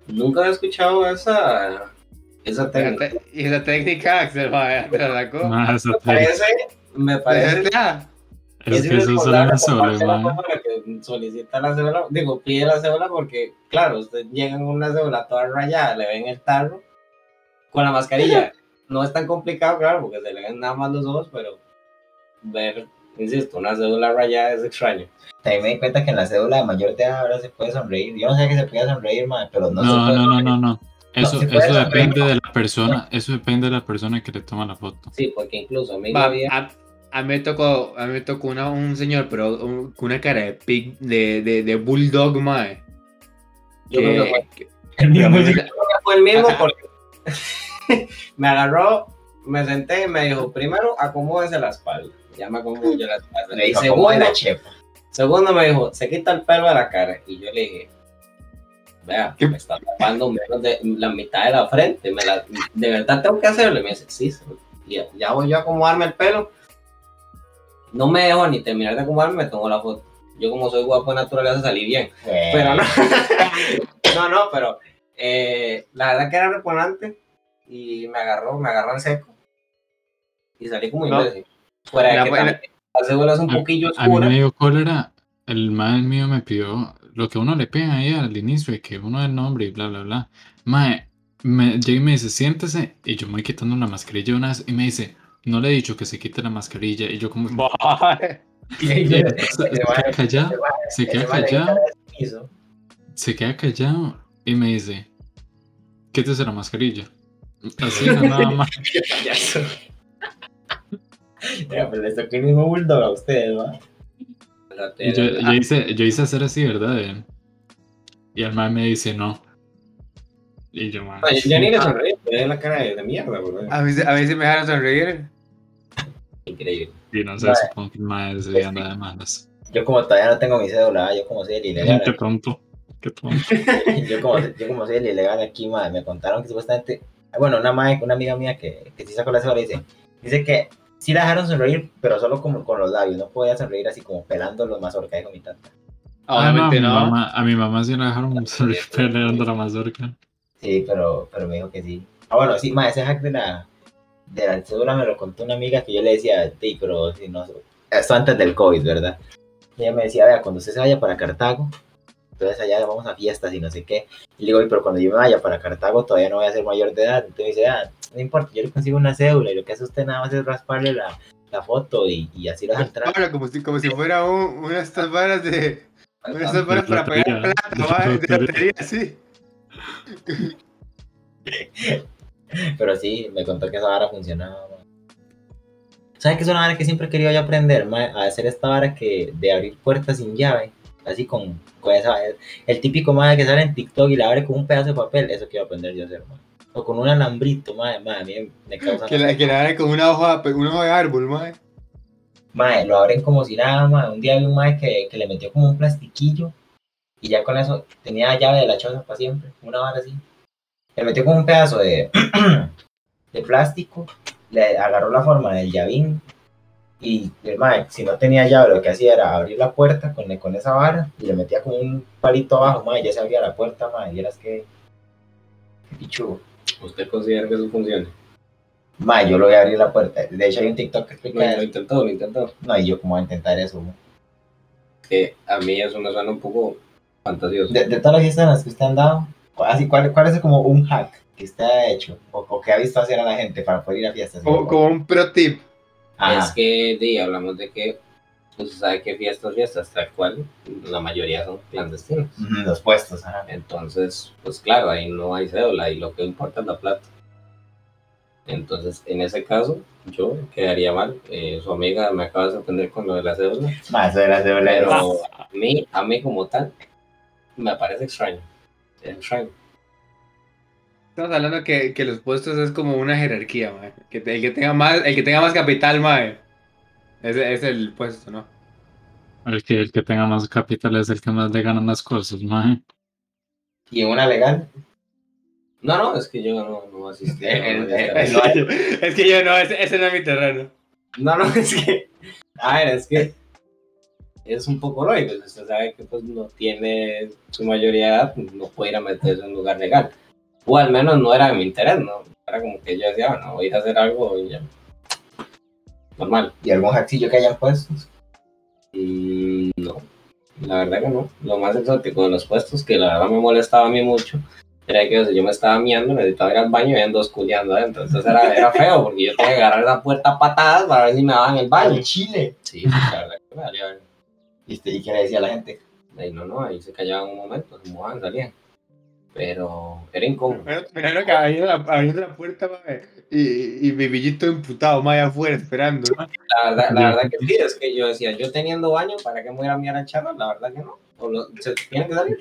Nunca había escuchado esa, esa técnica. Y esa técnica, Axel, va, te la sacó. Mae, esa Me parece, me parece, Ah, Es Ese que eso es una con sola, parte de la mae. persona que solicita la cédula, digo, pide la cédula porque, claro, usted llega con una cédula toda rayada, le ven el tarro con la mascarilla. No es tan complicado, claro, porque se le ven nada más los ojos, pero ver, insisto, una cédula rayada es extraño. También me di cuenta que en la cédula de mayor de edad ahora se puede sonreír. Yo no sabía que se podía sonreír, mae, pero no, No, se no, puede no, no, no. Eso, puede eso depende no. de la persona, eso depende de la persona que le toma la foto. Sí, porque incluso a mí Va, me había- a, a mí me tocó, a mí me tocó una- un señor, pero un- con una cara de pig, de, de, de bulldog, mae. yo creo que Que, fue- que- El mismo fue el mismo porque me agarró, me senté y me dijo, primero acomódese la espalda. Ya me acomodé la. Le Y dijo, ¿cómo segundo, la chepa? segundo me dijo, se quita el pelo de la cara. Y yo le dije, vea, ¿Qué? me está tapando menos de la mitad de la frente. Me la- de verdad tengo que hacerlo. Y me dice, sí, sí. Y ya, ya voy yo a acomodarme el pelo. No me dejo ni terminar de acomodarme, me tomo la foto. Yo como soy guapo de naturaleza salí bien. Pero no. no, no, pero eh, la verdad que era repugnante y me agarró, me agarró en seco. Y salí como No. imbécil. Fuera de La que buena- también la cédula es un A- poquillo A mí oscura. me dio cólera, el mal mío me pidió lo que uno le pega ahí al inicio, de que uno el nombre y bla, bla, bla. Mae, me, llega y me dice, siéntese, y yo me voy quitando la mascarilla una vez, y me dice, no le he dicho que se quite la mascarilla, y yo como, se- queda callado, se queda callado, se queda callado, y me dice, quítese la mascarilla. Así, nada más. pues les tocó el mismo bulldog a ustedes. Y yo, yo hice, yo hice hacer así, ¿verdad? Eh, Y el mae me dice, no. Y yo, mae, No, yo, yo ni le sonreí, me dio la cara de, de mierda, bro. A mí, se- a mí se me dejaron sonreír. Increíble. y no sé, Mae. supongo que el ese día anda de malas. Yo como todavía no tengo mi cédula, yo como soy el ilegal. Qué tonto, qué tonto. yo, como, yo como soy el ilegal aquí, madre, me contaron que supuestamente, bueno, una madre, una amiga mía que, que sí sacó la cédula dice, dice que sí la dejaron sonreír, pero solo como con los labios, no podía sonreír así como pelando los mazorcas, dijo mi tata. Ah, no, a, Obviamente mi no. mamá, a mi mamá sí la dejaron salir peleando la mazorca. Sí, pero, pero me dijo que sí. Ah, bueno, sí, madre, ese hack de la, de la cédula me lo contó una amiga que yo le decía, sí, pero si no, esto antes del COVID, ¿verdad? Y ella me decía, vea, cuando usted se vaya para Cartago, entonces allá vamos a fiestas y no sé qué. Y le digo, "Oye, pero cuando yo me vaya para Cartago todavía no voy a ser mayor de edad. Entonces me dice, ah, no importa, yo le consigo una cédula y lo que hace usted nada más es rasparle la, la foto y, y así lo entrar. Bueno, como si, como si fuera un, una de estas varas de. Una de estas varas para plata, de lotería. sí. Pero sí, me contó que esa vara funcionaba. ¿Sabes qué es una vara que siempre he querido yo aprender? ma? A hacer esta vara que de abrir puertas sin llave. Así con, con esa El típico madre que sale en TikTok y la abre con un pedazo de papel. Eso quiero aprender yo a hacer, ma. O con un alambrito, madre, madre, a mí me causa... Que la, que la hagan con una hoja, una hoja de árbol, mae. Mae, lo abren como si nada, mae. Un día vi un mae que, que le metió como un plastiquillo y ya con eso tenía llave de la choza para siempre, una vara así. Le metió como un pedazo de, de plástico, le agarró la forma del llavín y el mae, si no tenía llave, lo que hacía era abrir la puerta con, con esa vara y le metía como un palito abajo, y ya se abría la puerta, mae, y eras que... Qué pichudo. ¿Usted considera que eso funciona? Mae, yo lo voy a abrir la puerta. De hecho, hay un TikTok que explica lo eso. intentó, lo intentó. No, y yo como voy a intentar eso. Que a mí eso me suena un poco fantasioso. De, de todas las fiestas en las que usted han dado, así, ¿cuál, ¿cuál es como un hack que usted ha hecho o, o que ha visto hacer a la gente para poder ir a fiestas? Como, como un pro tip. Ajá. Es que di, hablamos de que usted sabe que fiestas, fiestas, tal cual, la mayoría son clandestinas. Ujú, los puestos, ajá. Entonces, pues claro, ahí no hay cédula y lo que importa es la plata. Entonces, en ese caso, yo quedaría mal. Eh, su amiga me acaba de sorprender con lo de la cédula, Más de las de pero a mí, a mí como tal, me parece extraño. Es extraño. Estamos hablando que, que los puestos es como una jerarquía, mae. Que te- el, que tenga más, el que tenga más capital, mae. Ese es el puesto, ¿no? El que, el que tenga más capital es el que más le ganan las cosas, mae. Y en una legal, No, no, es que yo no, no asistí. El- no, el- Es no que, yo, es que yo no, ese, ese no es mi terreno. No, no, es que. A ver, es que. Es un poco lógico. Usted sabe que pues no tiene su mayoría de edad, no puede ir a meterse en un lugar legal. O al menos no era de mi interés, ¿no? Era como que yo decía, bueno, voy a ir a hacer algo y ya. Normal. y algún hackcillo que hayan puesto. Mm, no, la verdad que no. Lo más exótico de los puestos, que la verdad me molestaba a mí mucho, era que o sea, yo me estaba miando, necesitaba ir al baño y habían dos culiando adentro. Entonces era, era feo, porque yo tenía que agarrar la puerta a patadas para ver si me daban el baño. Al Chile. Sí, la verdad que me valía. ¿Y qué le decía a la gente? Ahí no, no, ahí se callaban un momento, se mojaban, salían. Pero era incómodo. Pero, pero que abriendo la, abriendo la puerta, mae, y, y mi billito emputado, mae, afuera, esperando. ¿no? La verdad, la verdad que sí, es que yo decía, yo teniendo baño, ¿para qué me voy a mirar al charro? La verdad que no. O lo- se tiene que salir.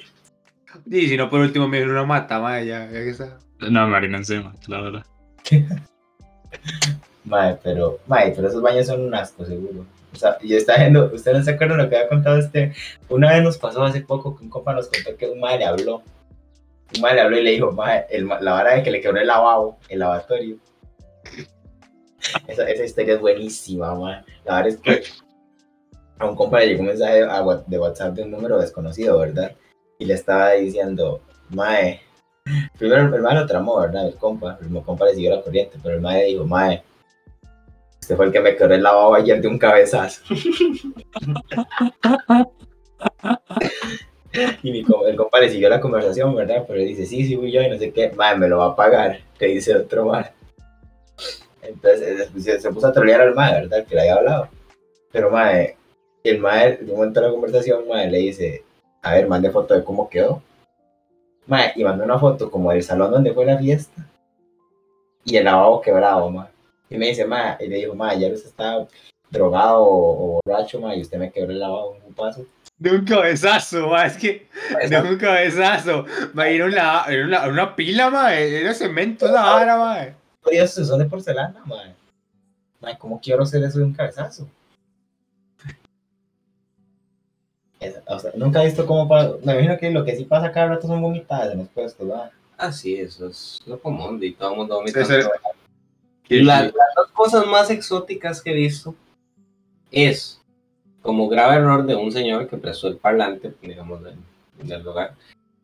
Y si no, por último me dieron una mata, mae, ya, ya que está. No, me harina encima, la verdad. Mae, pero, mae, pero esos baños son un asco, seguro. O sea, yo estaba viendo, ¿ustedes no se acuerdan lo que había contado este? Una vez nos pasó hace poco que un compa nos contó que un mae le habló. Un mae le habló y le dijo, el la vara de que le quebró el lavabo, el lavatorio. Esa, historia es buenísima, mae. La verdad es que a un compa le llegó un mensaje de WhatsApp de un número desconocido, ¿verdad? Y le estaba diciendo, mae, primero el lo tramó, ¿verdad? El compa, el compa le siguió la corriente, pero el mae dijo, mae, este fue el que me quebró el lavabo ayer de un cabezazo. y mi el compa le siguió la conversación, ¿verdad? Pero dice, sí, sí, fui yo y no sé qué. Mae, me lo va a pagar. Le dice otro mae. Entonces eh, se, se puso a trolear al mae, ¿verdad? Que le había hablado. Pero mae, el mae, de un momento de la conversación, mae, le dice, a ver, mande foto de cómo quedó. Mae, y mandó una foto como del salón donde fue la fiesta. Y el lavabo quebrado, mae. Y me dice, ma, y le dijo, ma, ayer usted estaba drogado o, o borracho, ma, y usted me quebró el lavabo un paso. De un cabezazo, es que. De un cabezazo. Mae, era una, era una, una pila, mae, era cemento esa vara. Oye, esos son de porcelana, ma. Ma, ¿cómo quiero hacer eso de un cabezazo? Es- o sea, nunca he visto cómo pasa. Me imagino que lo que sí pasa cada rato son vomitadas en los puestos, ¿verdad? Ah, sí, eso es lo común y todo el mundo vomita. La- las dos cosas más exóticas que he visto es como grave error de un señor que prestó el parlante, digamos, del, del lugar.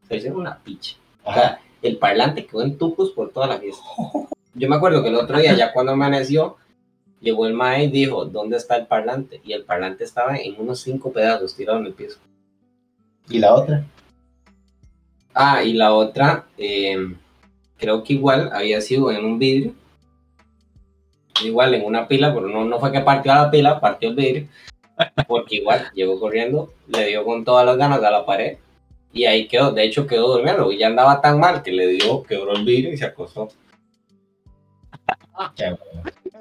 Se hicieron una picha. O sea, el parlante quedó en tupos por toda la fiesta. Yo me acuerdo que el otro día, ya cuando amaneció, llegó el mae y dijo, ¿dónde está el parlante? Y el parlante estaba en unos cinco pedazos tirado en el piso. Y la otra. Ah, y la otra, eh, creo que igual había sido en un vidrio. Igual en una pila, pero no, no fue que partió a la pila, partió el vidrio. Porque igual llegó corriendo, le dio con todas las ganas a la pared. Y ahí quedó, de hecho quedó durmiendo. Y ya andaba tan mal que le dio, quebró el vidrio y se acostó. Ya,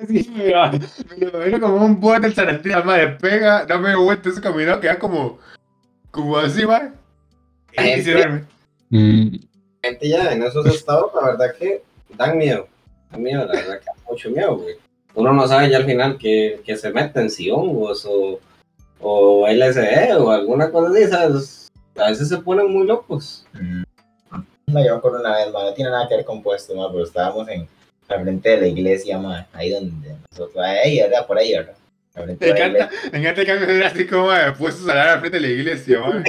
Sí, me imagino como un bote del madre, pega, dame vuelta ese camino, queda como, como así, madre. Y se duerme. Gente ya en esos estados, la verdad que dan miedo. Dan miedo, la verdad que da mucho miedo, güey. Uno no sabe ya al final que, que se meten, si hongos o, o LSD o alguna cosa así, ¿sabes? A veces se ponen muy locos. No, yo me acuerdo una vez, ma, no tiene nada que ver con puesto, ma, pero estábamos en al frente de la iglesia, ma, ahí donde nosotros, ahí, ¿verdad? Por ahí, ¿verdad? Al frente Me de encanta, me encanta que me así como, madre, puestos a hablar al frente de la iglesia.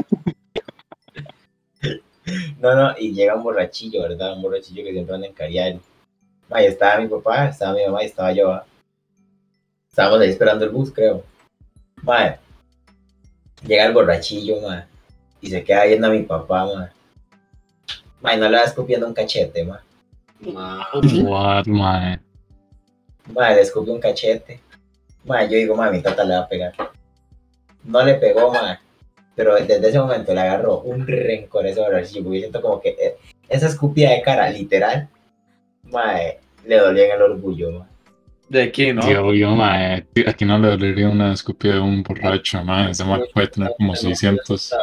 No, no, y llega un borrachillo, ¿verdad? Un borrachillo que siempre anda en Cariari. Ma, y estaba mi papá, estaba mi mamá y estaba yo. ¿va? Estábamos ahí esperando el bus, creo. Ma, llega el borrachillo, ma, y se queda viendo a mi papá, ma. Ma, y no le va escupiendo un cachete, ma. Ma, what, mae. Ma, le escupió un cachete. Ma, yo digo, ma, mi tata le va a pegar. No le pegó, ma. Pero desde ese momento le agarró un rencor a ese borrachillo. Porque yo siento como que eh, esa escupida de cara, literal, ma, eh, le dolía en el orgullo, ma. ¿De quién, no? Tío, yo, mae, aquí no le dolería una escupida de un borracho, mae. Ese mae puede tener como 600,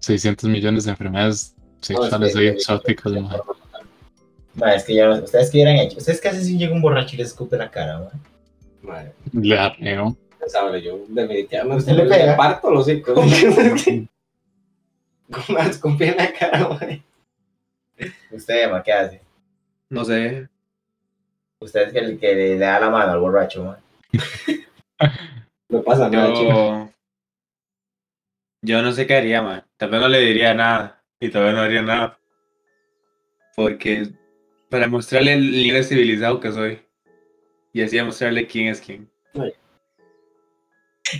600 millones de enfermedades sexuales ahí exóticas, mae. Ma, es que no ¿Ustedes qué hubieran hecho? ¿Ustedes qué hacen si llega un borracho y les escupe la cara, ma? Madre, Le arreo. sabe, yo definitivamente ¿Usted le pega? parto los hijos. Con una escupida en la cara, madre. ¿Usted, ma, qué hace? No sé. Usted es el que le, le da la mano al borracho. No pasa nada, chico. Yo, yo no sé qué haría, man. Tal vez no le diría nada. Y tal vez no haría nada. Porque para mostrarle el nivel civilizado que soy. Y así demostrarle quién es quién.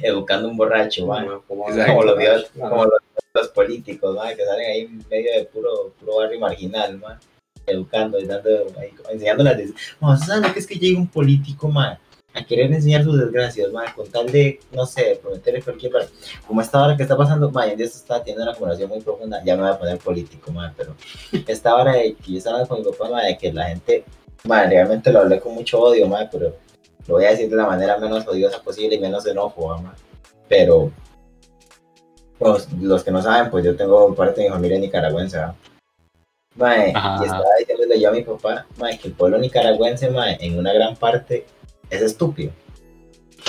educando un borracho, mae. Como, Exacto. Como los dios, como los, los políticos, mae, que salen ahí en medio de puro, puro barrio marginal, mae. Educando y dando, ahí, enseñándoles. No, ¿sabes que es que llega un político, mae? A querer enseñar sus desgracias, mae, con tal de, no sé, prometerle cualquier. Como esta hora que está pasando, mae, en esto está teniendo una conversación muy profunda. Ya me voy a poner político, mae, pero esta hora de que yo estaba con mi papá, mae, de que la gente, mae, realmente lo hablé con mucho odio, mae, pero lo voy a decir de la manera menos odiosa posible y menos xenófoba, mae. Pero, pues, los que no saben, pues yo tengo parte de mi familia nicaragüense, ¿verdad? Mae, Ajá. y estaba diciéndole yo a mi papá, mae, que el pueblo nicaragüense, mae, en una gran parte es estúpido.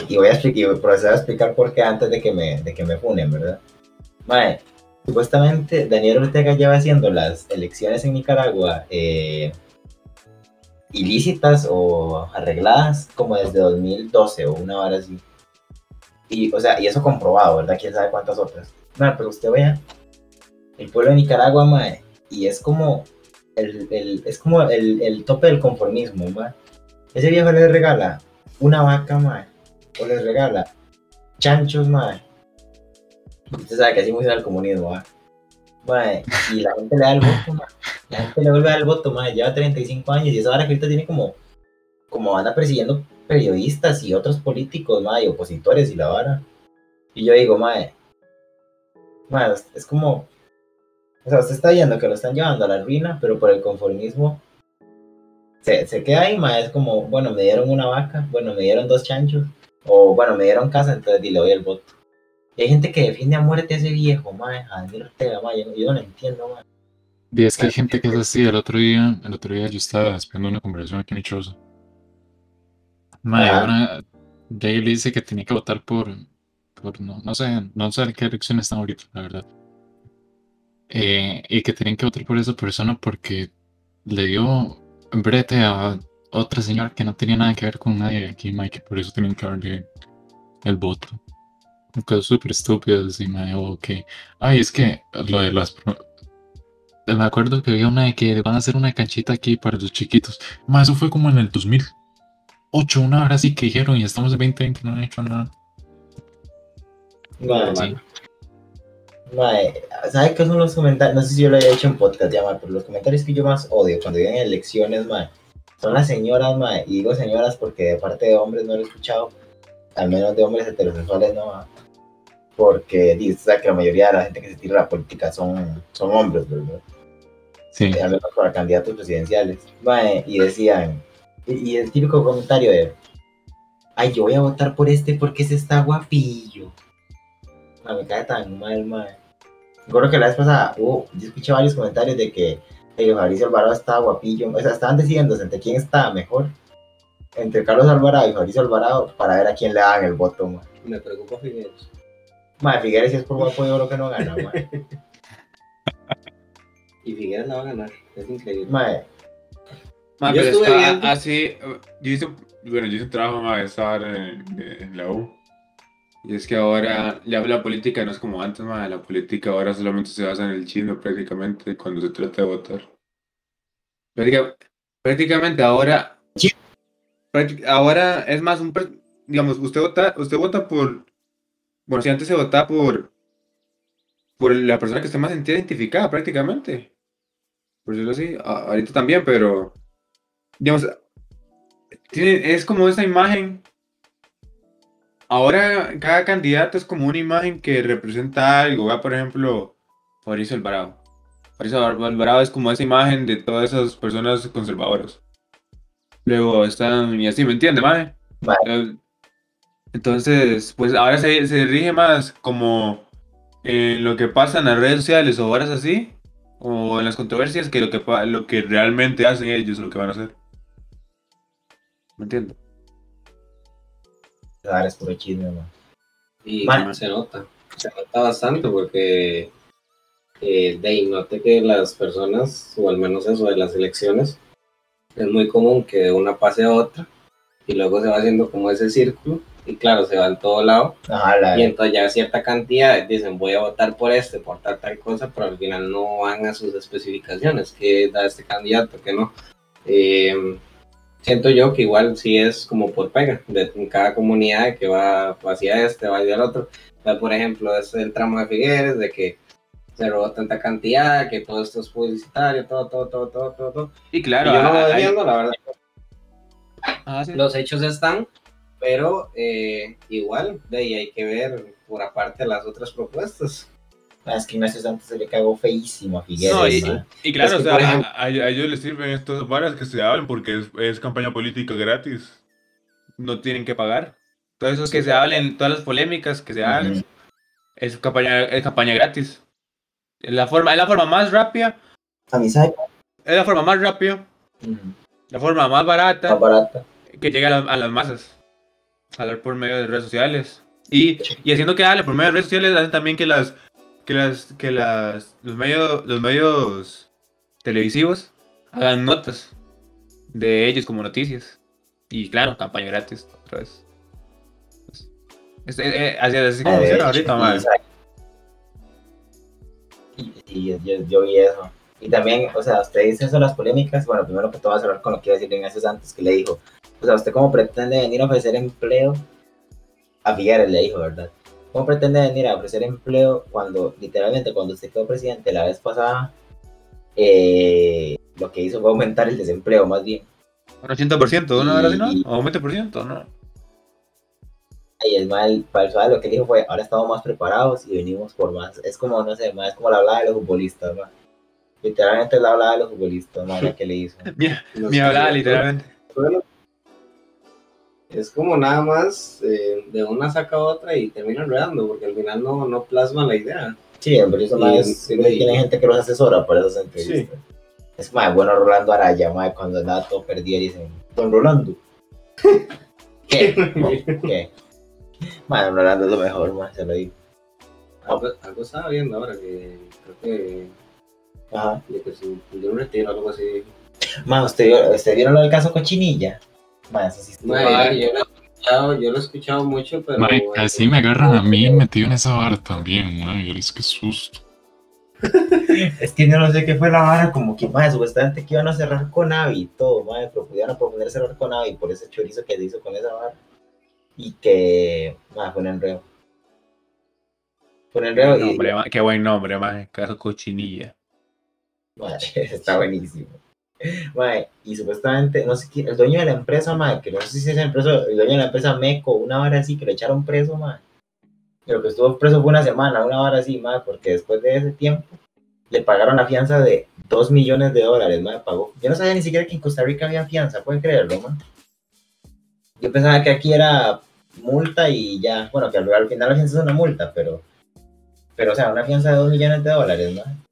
Y voy a explicar, voy a proceder a explicar por qué antes de que me, de que me funen, ¿verdad? Mae, supuestamente Daniel Ortega lleva haciendo las elecciones en Nicaragua eh, ilícitas o arregladas como desde 2012 o una hora así. Y, o sea, y eso comprobado, ¿verdad? Quién sabe cuántas otras. Mae, pero usted vea, el pueblo de Nicaragua, mae, y es como el, el- es como el, el tope del conformismo, mae. Ese viejo le regala una vaca, mae, o les regala chanchos, mae. Usted sabe que así funciona el comunismo. Mae, y la gente le da el voto, mae. La gente le vuelve a dar el voto, mae. Lleva 35 años y esa hora que ahorita tiene como, como anda persiguiendo periodistas y otros políticos, mae, y opositores y la vara. Y yo digo, mae, mae, es como, o sea, usted está viendo que lo están llevando a la ruina, pero por el conformismo se, se queda ahí, mae. Es como, bueno, me dieron una vaca, bueno, me dieron dos chanchos, o bueno, me dieron casa, entonces le doy el voto. Y hay gente que defiende a muerte a ese viejo, mae, a Daniel Ortega, mae, yo, no- yo no lo entiendo, mae. Y es que hay gente que es así. El otro día, el otro día yo estaba esperando una conversación aquí en mi choza. Mae, ahora Jay le dice que tenía que votar por, por no, no sé, no sé qué elecciones están ahorita, la verdad. Eh, y que tenían que votar por esa persona porque le dio brete a otra señora que no tenía nada que ver con nadie aquí, que por eso tenían que darle el voto. Cosas súper estúpidas y mae, o que, ay, es que lo de las me acuerdo que había una de que van a hacer una canchita aquí para los chiquitos. Más eso fue como en el 2008, una hora así que dijeron y estamos en 2020 no han hecho nada. Mae, Sí. Mae, ¿sabe qué son los comentarios? No sé si yo lo he hecho en podcast ya, mae, pero los comentarios que yo más odio cuando vienen elecciones, mae, son las señoras, mae, y digo señoras porque de parte de hombres no lo he escuchado, al menos de hombres heterosexuales no, mae, porque dice que la mayoría de la gente que se tira a la política son, son hombres, ¿verdad? Sí, al menos para candidatos presidenciales, mae, y decían, y, y el típico comentario de, ay, yo voy a votar por este porque ese está guapillo. Mae, me cae tan mal, mae. Recuerdo que la vez pasada, hubo- yo escuché varios comentarios de que hey, Fabricio Alvarado estaba guapillo, o sea, estaban decidiendo entre quién estaba mejor, entre Carlos Alvarado y Fabricio Alvarado, para ver a quién le daban el voto, mae. Me preocupa Figueros. Mae, Figueres si es por guapo yo creo que no gana, mae. Y Figueres la va a ganar. Es increíble. Mae, Ma, Yo pero estuve está viendo- así. eh, Yo hice, bueno, yo hice un trabajo ma, esta hora en, en la U. Y es que ahora ya la política no es como antes, la política ahora solamente se basa en el chisme prácticamente cuando se trata de votar. Práctica- prácticamente ahora. Ahora es más un. Digamos, usted vota, usted vota por. Bueno, si antes se votaba por. Por la persona que esté más identificada prácticamente. Por decirlo así. ahorita también, pero digamos, es como esa imagen. Ahora cada candidato es como una imagen que representa algo. ¿verdad? Por ejemplo, Mauricio Alvarado. Mauricio Alvarado es como esa imagen de todas esas personas conservadoras. Luego están, y así, ¿me entiende? Vale. Eh, Entonces, pues ahora se, se rige más como en lo que pasa en las redes sociales o horas así, o en las controversias, que lo que, lo que realmente hacen ellos, lo que van a hacer. ¿Me entiendes? Ahora es puro chisme, mae. Y Man. se nota. Se nota bastante porque eh, de ahí note que las personas, o al menos eso de las elecciones, es muy común que de una pase a otra y luego se va haciendo como ese círculo y claro, se va en todo lado Ajá, la, y entonces ya cierta cantidad dicen voy a votar por este, por tal tal cosa, pero al final no van a sus especificaciones, que da este candidato, que no. Eh, siento yo que igual sí es como por pega, de en cada comunidad que va hacia este, va hacia el otro. Por ejemplo, es el tramo de Figueres, de que se robó tanta cantidad, que todo esto es publicitario, todo, todo, todo, todo, todo. todo. Y Y claro, yo no lo hay- defiendo, la verdad. Ah, sí. Los hechos están, pero eh, igual, de ahí hay que ver por aparte las otras propuestas. Es que Ignacio Santos se le cagó feísimo a Figueres. No, y, y claro, o sea, ejemplo- a, a ellos les sirven estas varas que se hablan porque es, es campaña política gratis. No tienen que pagar. Todo eso que se hablen, todas las polémicas que se hablan, Ujú. es campaña, es campaña gratis. Es la forma, es la forma más rápida, A mí sabe es la forma más rápida, Ujú. la forma más barata más barata. que llega a, la- a las masas. Hablar por medio de redes sociales. Y, y haciendo que hable por medio de redes sociales hacen también que las que las que las los medios los medios televisivos hagan notas de ellos como noticias. Y claro, campaña gratis otra vez. Pues, es- eh, eh, así, así como Ah, funciona hecho, ahorita, Y, y yo, yo vi eso. Y también, o sea, usted dice eso las polémicas. Bueno, primero que todo va a cerrar con lo que iba a decir Ignacio Santos, que le dijo. O sea, ¿usted cómo pretende venir a ofrecer empleo? A Figueres le dijo, ¿verdad? ¿Cómo pretende venir a ofrecer empleo cuando, literalmente, cuando usted quedó presidente la vez pasada, eh, lo que hizo fue aumentar el desempleo, más bien? Un 80%, ¿no? Ahora sí, ¿no? O 20%, ¿no? Y el mal, para el suave lo que dijo fue, ahora estamos más preparados y venimos por más. Es como, no sé, más como la hablaba de los futbolistas. Literalmente la hablaba de los futbolistas, ma, la que le hizo. Mi hablaba que- literalmente. Es como nada más eh, de una saca otra y termina enredando, porque al final no, no plasma la idea. Sí, pero eso más sí, sí. tiene gente que los asesora por esas entrevistas. Es más, bueno Rolando Araya, ma, cuando andaba todo perdido y dicen, Don Rolando. ¿Qué? ¿Qué? Don Rolando es lo mejor, ma, se lo digo. Algo, algo estaba viendo ahora que creo que, Ajá. de que se un retiro algo así. Ma, ¿usted, ¿usted vieron lo del caso Cochinilla? Sí mal. yo, lo he escuchado, yo lo he escuchado mucho, pero. Mae, así me agarran a mí metido en esa vara también, mae, es que susto. Es que yo no sé qué fue la vara, como que, madre, supuestamente que iban a cerrar con Avi y todo, madre, pero pudieron proponer cerrar con Avi por ese chorizo que se hizo con esa vara. Y que, madre, fue un enredo. Fue un enredo y, Nombre, ma- qué buen nombre. Caso cochinilla. madre, está buenísimo. Madre, y supuestamente, no sé el dueño de la empresa, madre, que no sé si es la empresa, el dueño de la empresa Meco, una vara así, que lo echaron preso, madre. Pero que estuvo preso fue una semana, una hora así, madre, porque después de ese tiempo le pagaron la fianza de 2 millones de dólares, madre, pagó. Yo no sabía ni siquiera que en Costa Rica había fianza, pueden creerlo, madre. Yo pensaba que aquí era multa y ya, bueno, que al, al final la fianza es una multa, pero, pero, o sea, una fianza de 2 millones de dólares, madre.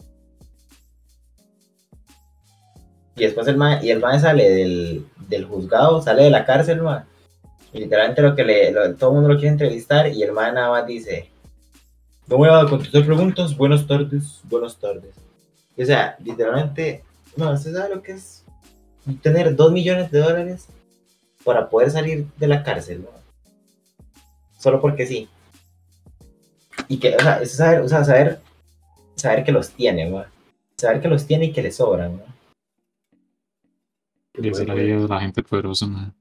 Y después el mae, y el mae sale del, del juzgado, sale de la cárcel, mae. Y literalmente lo que le, todo el mundo lo quiere entrevistar y el mae nada más dice, no voy a contestar preguntas, buenas tardes, buenas tardes. O sea, literalmente, no, ¿usted sabe lo que es tener dos millones de dólares para poder salir de la cárcel, mae? Solo porque sí. Y que, o sea, es saber, o sea, saber, saber que los tiene, mae. Saber que los tiene y que le sobran, mae. Y esa es la vida de la gente poderosa, mae.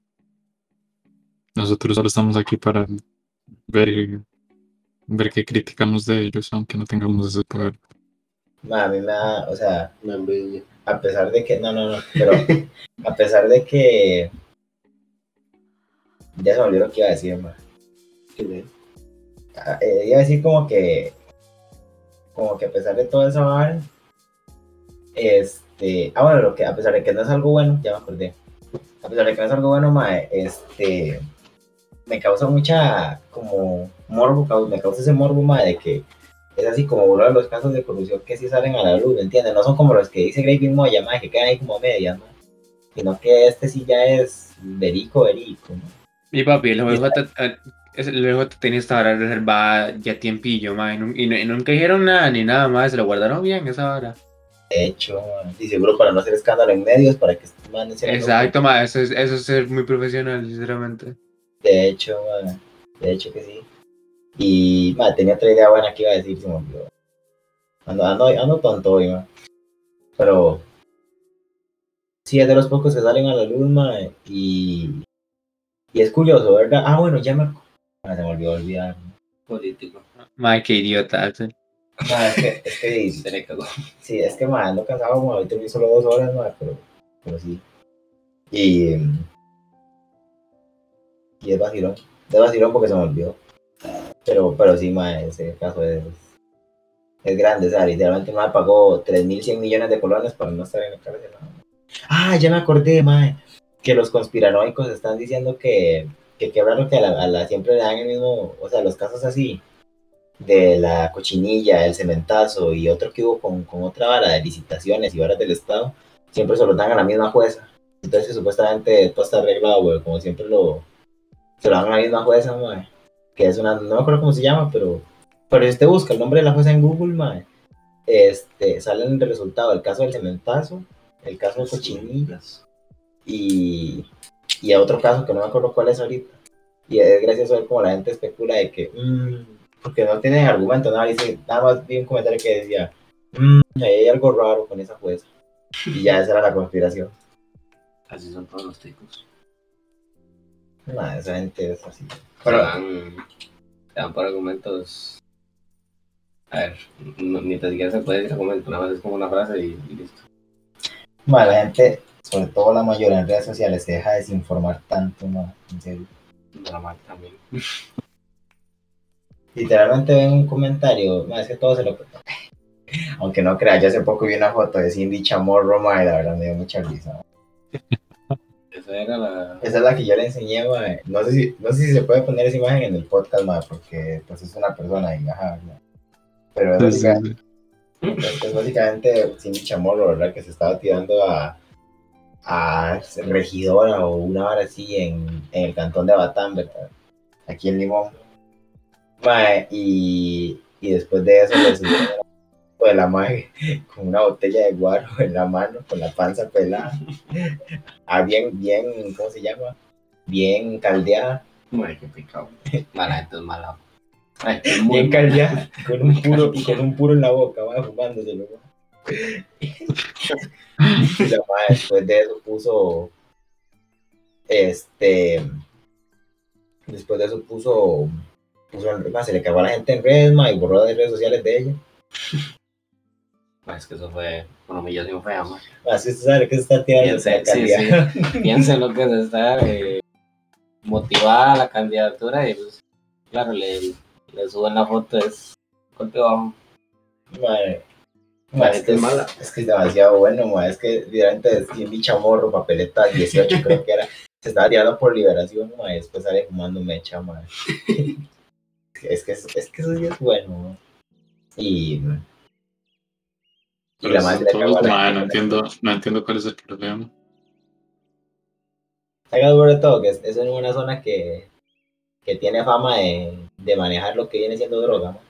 Nosotros solo estamos aquí para ver, ver qué criticamos de ellos, aunque no tengamos ese poder. Ma, a mí me da, o sea, envidia. a pesar de que, no, no, no, pero a pesar de que, ya se me olvidó lo que iba a decir, ma. Ah, eh, iba a decir como que, como que a pesar de todo eso, ma, este, ah, bueno, lo que, a pesar de que no es algo bueno, ya me acordé, a pesar de que no es algo bueno, ma, este, me causa mucha, como, morbo, me causa ese morbo, ma, de que es así como uno de los casos de corrupción que sí salen a la luz, ¿me entiendes? No son como los que dice Gravy Moya, ma, que quedan ahí como a medias, ¿no? Sino que este sí ya es verico, verico, ¿no? Y papi, el OBJ, eh, OBJ tenía esta hora reservada ya tiempillo, nu- y nunca dijeron nada ni nada más. Se lo guardaron bien esa hora. De hecho, ma, y seguro para no hacer escándalo en medios, para que estos manes se- Exacto, ma. Eso es, eso es ser muy profesional, sinceramente. De hecho, ma, de hecho que sí. Y, ma, tenía otra idea buena que iba a decir, se me olvidó. Ando, ando, ando tonto hoy, ma. Pero, Sí, es de los pocos que salen a la luz, mae, y, y es curioso, ¿verdad? Ah, bueno, ya me... Ah, se me olvidó olvidar. Político. Mae, qué idiota. Es que, es que Se le cagó. Sí, es que más ando cansado, como ahorita vi solo dos horas, mae, pero, pero sí. Y, y es vacilón. Es vacilón porque se me olvidó. Pero, pero sí, mae, ese caso es, es grande. O sea, literalmente me pagó 3.100 millones de colones para no estar en la cárcel. ¿no? Ah, ya me acordé, mae, que los conspiranoicos están diciendo que, que qué raro que a la, a la siempre le dan el mismo, o sea, los casos así de la cochinilla, el cementazo y otro que hubo con, con otra vara de licitaciones y varas del Estado, siempre se lo dan a la misma jueza. Entonces supuestamente todo está arreglado, güey, como siempre lo se lo dan a la misma jueza, mae, que es una, no me acuerdo cómo se llama, pero, pero si usted busca el nombre de la jueza en Google, mae, este, sale el resultado el caso del cementazo, el caso de cochinillas y, y a otro caso que no me acuerdo cuál es ahorita. Y es gracioso ver como la gente especula de que, mm, porque no tienen argumento, nada, dice, nada más vi un comentario que decía, "Mm, ahí hay algo raro con esa jueza. Y ya esa era la conspiración. Así son todos los ticos. Nada, esa gente es así. Pero dan, te dan por argumentos. A ver, no- ni tan siquiera se puede decir argumento, nada más es como una frase y, y listo. Ma, la gente, sobre todo la mayoría en redes sociales, se deja desinformar tanto, ma, en serio. Normal también. Literalmente ven un comentario, ma, es que todo se lo... Aunque no crea, yo hace poco vi una foto de Cindy Chamorro, ma, y la verdad me dio mucha risa. Esa era la. Esa es la que yo le enseñé, ma. No sé si, no sé si se puede poner esa imagen en el podcast, ma, porque pues es una persona y ajá, ma. Pero es, Sí, sí, básica- sí. es básicamente Cindy Chamorro, ¿verdad? Que se estaba tirando a, a regidora o una hora así en, en el cantón de Batán, ¿verdad? Aquí en Limón. Mae, y, y después de eso le una foto de la madre con una botella de guaro en la mano, con la panza pelada. Ah, bien, bien, ¿cómo se llama? Bien caldeada. Ay, qué mala. Ay, muy Bien caldeada, con un puro, con un puro en la boca, va fumándoselo. Y la madre después de eso puso, este, después de eso puso, puso ma, se le cagó a la gente en redes, ma, y borró las redes sociales de ella. Es que eso fue una humillación fea, man. Así usted sabe que se está tirando Piense, sí, sí. Piense lo que es estar eh, motivada a la candidatura y pues, claro, le, le suben la foto, es golpe bajo. La Ma, es, que es mala. es que es demasiado bueno, ma, es que literalmente es Cindy Chamorro, papeleta 18 creo que era, se estaba tirando por liberación, ma, y después sale fumando mecha, ma. es, que, es, es que eso sí es bueno. Y, y Pero la eso madre cagó la gente no entiendo, no entiendo cuál es el problema. Haga todo, que es, es en una zona que, que tiene fama de, de manejar lo que viene siendo droga. ¿no?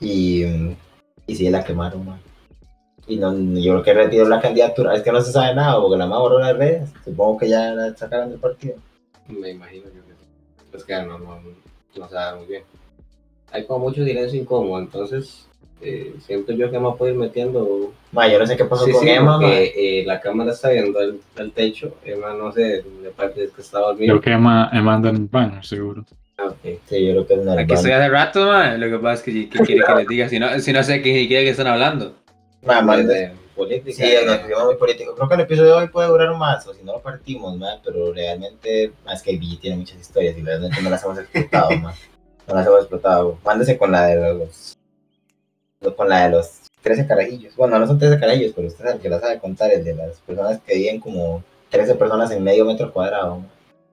Y, y sí, la quemaron, man. Y no, yo creo que retiró la candidatura. Es que no se sabe nada, porque la más borró las redes. Supongo que ya la sacaron del partido. Me imagino yo que sí. Pues que no, no, no sabe muy bien. Hay como mucho silencio incómodo, entonces eh, siento yo que me puedo ir metiendo. Ma, yo no sé qué pasó Sí, con sí, Emma, eh, la cámara está viendo el, el techo. Emma no sé, me parece que está dormida. Creo que Emma, Emma anda en el baño, seguro. Ah, ok. Sí, yo creo que es una Aquí estoy hace rato, man. Lo que pasa es que ¿qué quiere que les diga, si no, si no sé qué quiere que están hablando. De política. Sí, nos pusimos muy político. Creo que el episodio de hoy puede durar más, o si no lo partimos, ma, pero realmente, más que BG tiene muchas historias y realmente no las hemos explotado, ma. No las hemos explotado. Mándese con la de los, con la de los 13 carajillos. Bueno, no son 13 carajillos, pero usted sabe que la sabe contar, el de las personas que viven como 13 personas en medio metro cuadrado. ma.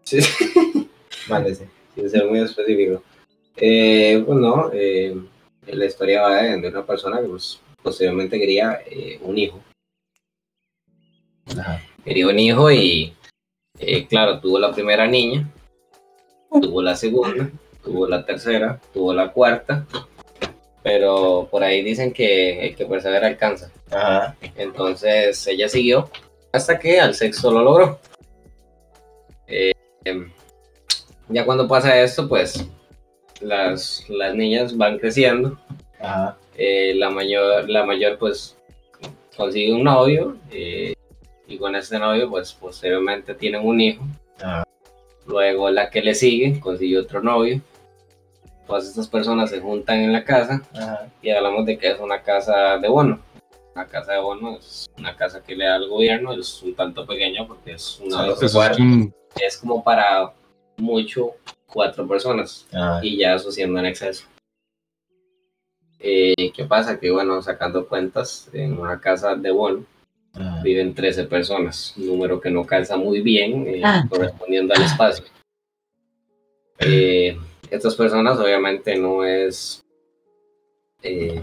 Sí. Mándese. sin ser muy específico. Eh, pues no, eh, la historia va de, de una persona que pues, posteriormente quería eh, un hijo. Ajá. Quería un hijo y, eh, claro, tuvo la primera niña, tuvo la segunda, tuvo la tercera, tuvo la cuarta, pero por ahí dicen que el que persevera alcanza. Ajá. Entonces ella siguió hasta que al sexo lo logró. Eh, em, ya cuando pasa esto, pues las, las niñas van creciendo Ajá. Eh, la mayor, la mayor pues consigue un novio eh, y con ese novio pues posteriormente tienen un hijo. Ah. Luego la que le sigue consigue otro novio. Todas estas personas se juntan en la casa Ajá. y hablamos de que es una casa de bono. Una casa de bono es una casa que le da al gobierno, es un tanto pequeña porque es una Solo Eso es Bueno. un- es como para mucho cuatro personas Ah, y ya eso siendo en exceso. Eh, ¿Qué pasa? Que bueno, sacando cuentas, en una casa de bono ah. viven 13 personas, un número que no calza muy bien eh, Ah. correspondiendo al espacio. Eh, estas personas obviamente no es, eh,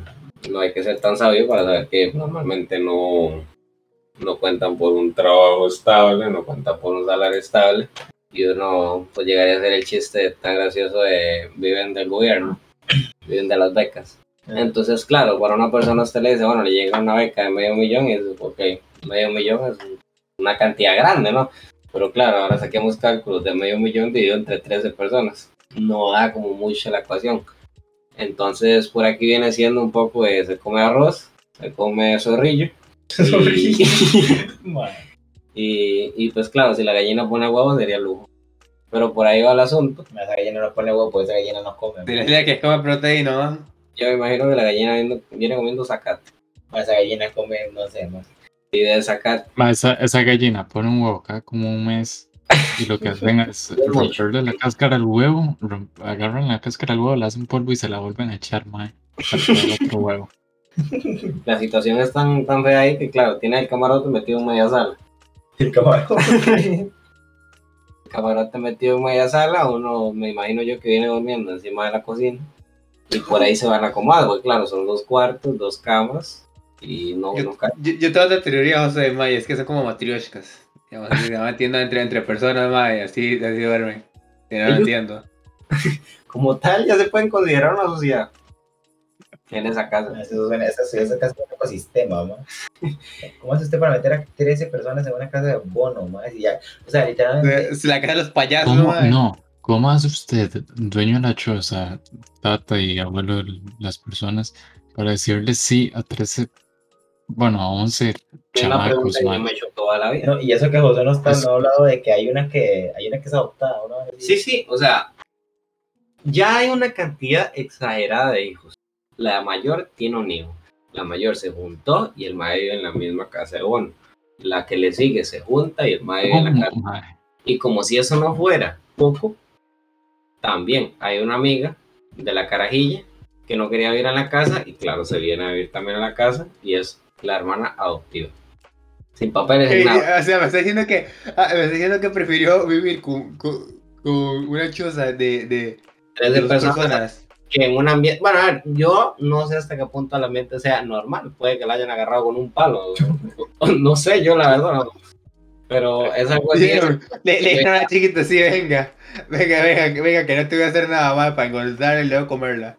no hay que ser tan sabio para saber que normalmente no, no cuentan por un trabajo estable, no cuentan por un salario estable y uno pues llegaría a hacer el chiste tan gracioso de viven del gobierno, viven de las becas. Entonces, claro, para una persona usted le dice, bueno, le llega una beca de medio millón y dice, ok, medio millón es una cantidad grande, ¿no? Pero claro, ahora saquemos cálculos de medio millón dividido entre 13 personas. No da como mucho la ecuación. Entonces, por aquí viene siendo un poco de se come arroz, se come zorrillo. Zorrillo. Y, y pues claro, si la gallina pone huevos sería lujo. Pero por ahí va el asunto. Esa gallina no pone huevo, pues esa gallina no come. Dile que come proteína, ¿no? Yo me imagino que la gallina viene, viene comiendo zacate. Esa gallina come, no sé, sé. Y de zacate. Esa, esa gallina pone un huevo cada como un mes y lo que hacen es romperle la cáscara al huevo, agarran la cáscara al huevo, la hacen polvo y se la vuelven a echar, mae. otro huevo. La situación es tan, tan fea ahí que claro, tiene el camarote metido en media sala. El camarón. El camarote metido en media sala, uno me imagino yo que viene durmiendo encima de la cocina. Y por ahí se van a acomodar, porque claro, son dos cuartos, dos camas. Y no, Yo, no yo, yo tengo otra teoría, José, ma, y es que son como matrioshkas. Digamos, van metiendo entre, entre personas, ma, y así, así duermen. Y no entiendo. Como tal, ya se pueden considerar una sociedad. En esa casa. Eso suena, esa, esa casa es un ecosistema, ma. ¿Cómo hace usted para meter a 13 personas en una casa de bono, ma? Si ya, o sea, literalmente. La casa de los payasos, ¿Cómo? ma. No. ¿Cómo hace usted, dueño de la choza, tata y abuelo de las personas, para decirle sí a 13, bueno, a 11 Es una chamacos, pregunta que me he hecho toda la vida. No, y eso que José no está Es- no ha hablado de que hay una que hay una que es adoptada, ¿no? Sí, sí, o sea, ya hay una cantidad exagerada de hijos. La mayor tiene un hijo. La mayor se juntó y el mae vive en la misma casa de bono. La que le sigue se junta y el mae vive en la ¿Cómo, casa. mae? Y como si eso no fuera poco, también hay una amiga de la carajilla que no quería vivir en la casa y claro, se viene a vivir también a la casa y es la hermana adoptiva. Sin papeles, sin nada. o sea, me está diciendo que, ah, me está diciendo que prefirió vivir con, con, con una choza de, de, Tres de de personas personas. que en un ambiente, bueno, a ver, yo no sé hasta qué punto el ambiente sea normal, puede que la hayan agarrado con un palo, no sé, yo la verdad, no. Pero es algo así, es- Le, le dijeron a la chiquita, sí, venga, venga, venga, venga, que no te voy a hacer nada más para engordar y luego comerla.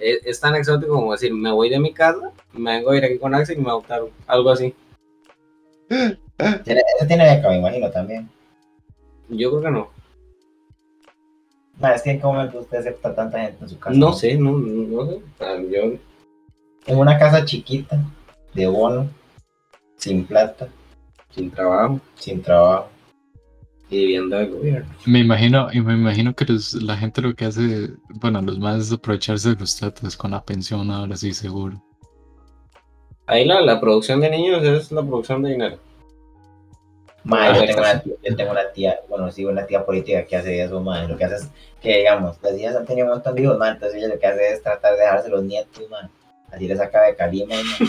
es, es tan exótico como decir, me voy de mi casa, me vengo a ir aquí con Axel y me adoptaron, algo así. Ese tiene beca, me imagino también. Yo creo que no. Ma, es que en qué momento usted acepta tanta gente en su casa. No sé, no, no sé. Yo, En una casa chiquita, de bono, sin plata, sin trabajo sin trabajo. y viviendo del gobierno. Me imagino, y me imagino que los- la gente lo que hace, bueno, los más es aprovecharse de los tatas con la pensión ahora sí seguro. Ahí la, la producción de niños es la producción de dinero. Ma, Ah, yo becas. tengo, una tía, yo tengo una tía, bueno, sí, una tía política que hace eso, ma. Lo que hace es que, digamos, las hijas han tenido un montón de hijos, ma. Entonces ella lo que hace es tratar de dejarse los nietos, ma. Así les saca de calima, ma.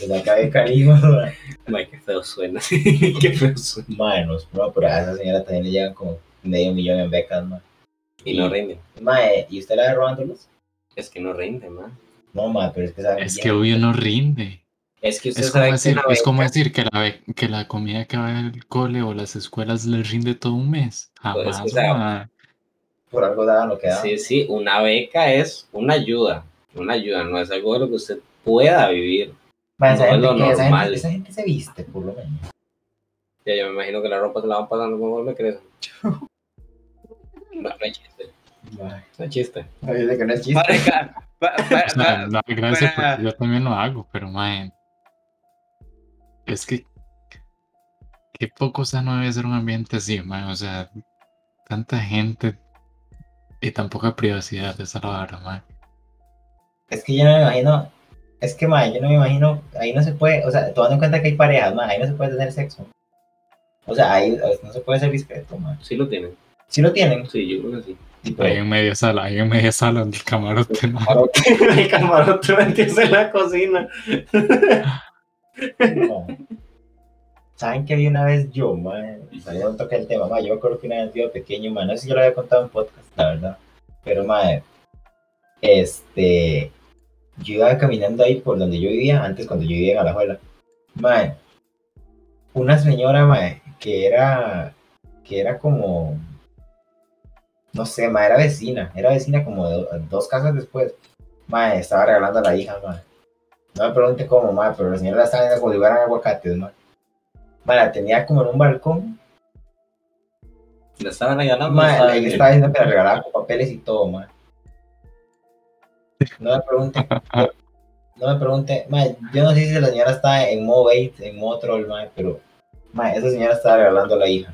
De calima, ma. Ay, qué feo suena. qué feo suena. Ma, no, no, pero a esa señora también le llegan como medio millón en becas, ma. Y no rinde. Ma, eh, ¿y usted la ve robándolos? Es que no rinde, man. No, ma, pero es que saben Es bien. que obvio no rinde. Es que usted Es como sabe decir, es como decir que la, be- que la comida que va al cole o las escuelas les rinde todo un mes. Pues, Jamás. ma. Por algo daban lo que daban. Sí, sí, una beca es una ayuda. Una ayuda, no es algo de lo que usted pueda vivir. Esa, no es gente, lo esa, normal. gente, esa gente se viste, por lo menos. Ya, yo me imagino que la ropa se la van pasando conforme crece. No, no hay chiste. Mae, Es chiste. no, yo sé que no es chiste. Marica, pa- pa- O sea, pa- no, gracias para- porque yo también lo hago, pero mae, es que qué poco sano debe ser un ambiente así, mae, o sea, tanta gente y tan poca privacidad, esa es la vara, mae. Es que yo no me imagino, es que, mae, yo no me imagino, ahí no se puede, o sea, tomando en cuenta que hay parejas, mae, ahí no se puede tener sexo. O sea, ahí no se puede ser discreto, mae. Sí lo tienen. Si lo tienen, Sí, yo creo que sí. Ahí en media sala, ahí en media sala del camarote, mae. El camarote metiéndose en la cocina. no. ¿Saben que vi una vez yo, sea, yo no toqué el tema, mae, yo me acuerdo que una vez yo pequeño, mae, no sé si yo lo había contado en podcast, la verdad, pero, mae, este, yo iba caminando ahí por donde yo vivía, antes cuando yo vivía en Alajuela, mae, una señora, mae, que era, que era como, no sé, mae, era vecina, era vecina como de do- dos casas después, mae, estaba regalando a la hija, mae. No me pregunte cómo, mae, pero la señora la estaba viendo como si fueran aguacates, mae. Mae, la tenía como en un balcón, Le estaban regalando. mae, estaba diciendo que la regalaba con papeles y todo, mae. No me pregunte, no me pregunte, mae, yo no sé si la señora está en modo bait, en modo troll, mae, pero, mae, esa señora estaba regalando a la hija.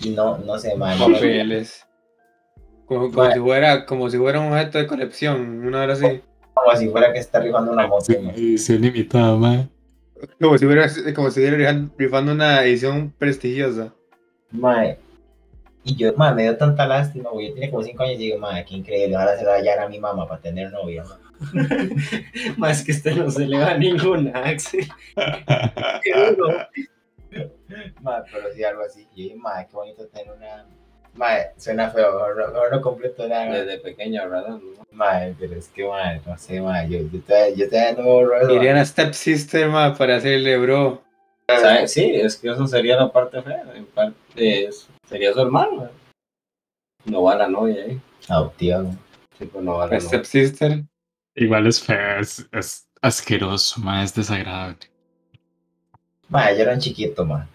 Y no, no sé, mae, papeles. Como, como si fuera, como si fuera un objeto de colección, una hora así. como si fuera que está rifando una moto. Edición limitada, mae. Como si fuera, como si rifando una edición prestigiosa. Mae. Y yo, mae, me dio tanta lástima, güey. Yo tenía como 5 años y digo, mae, qué increíble. Ahora se la va a hallar a mi mamá para tener novia. Más que este no se le va ninguna, Axel. Qué duro. Mae, pero sí, algo así. Y yo dije, mae, qué bonito tener una. Mae, suena feo, mejor no, mejor no completo nada. Desde pequeño, ¿verdad? Mae, pero es que, mae, no sé, mae. Yo, yo, todavía, yo todavía no me borro eso. Irían a Stepsister, ma, para hacerle bro. ¿Sabe? Sí, es que eso sería la parte fea. En parte es- sería su hermano. No va la novia ahí. Adoptiva, güey. Sí, pues no va la novia. Stepsister. Igual es feo, es, es asqueroso, mae, es desagradable. Mae, yo era un chiquito, mae.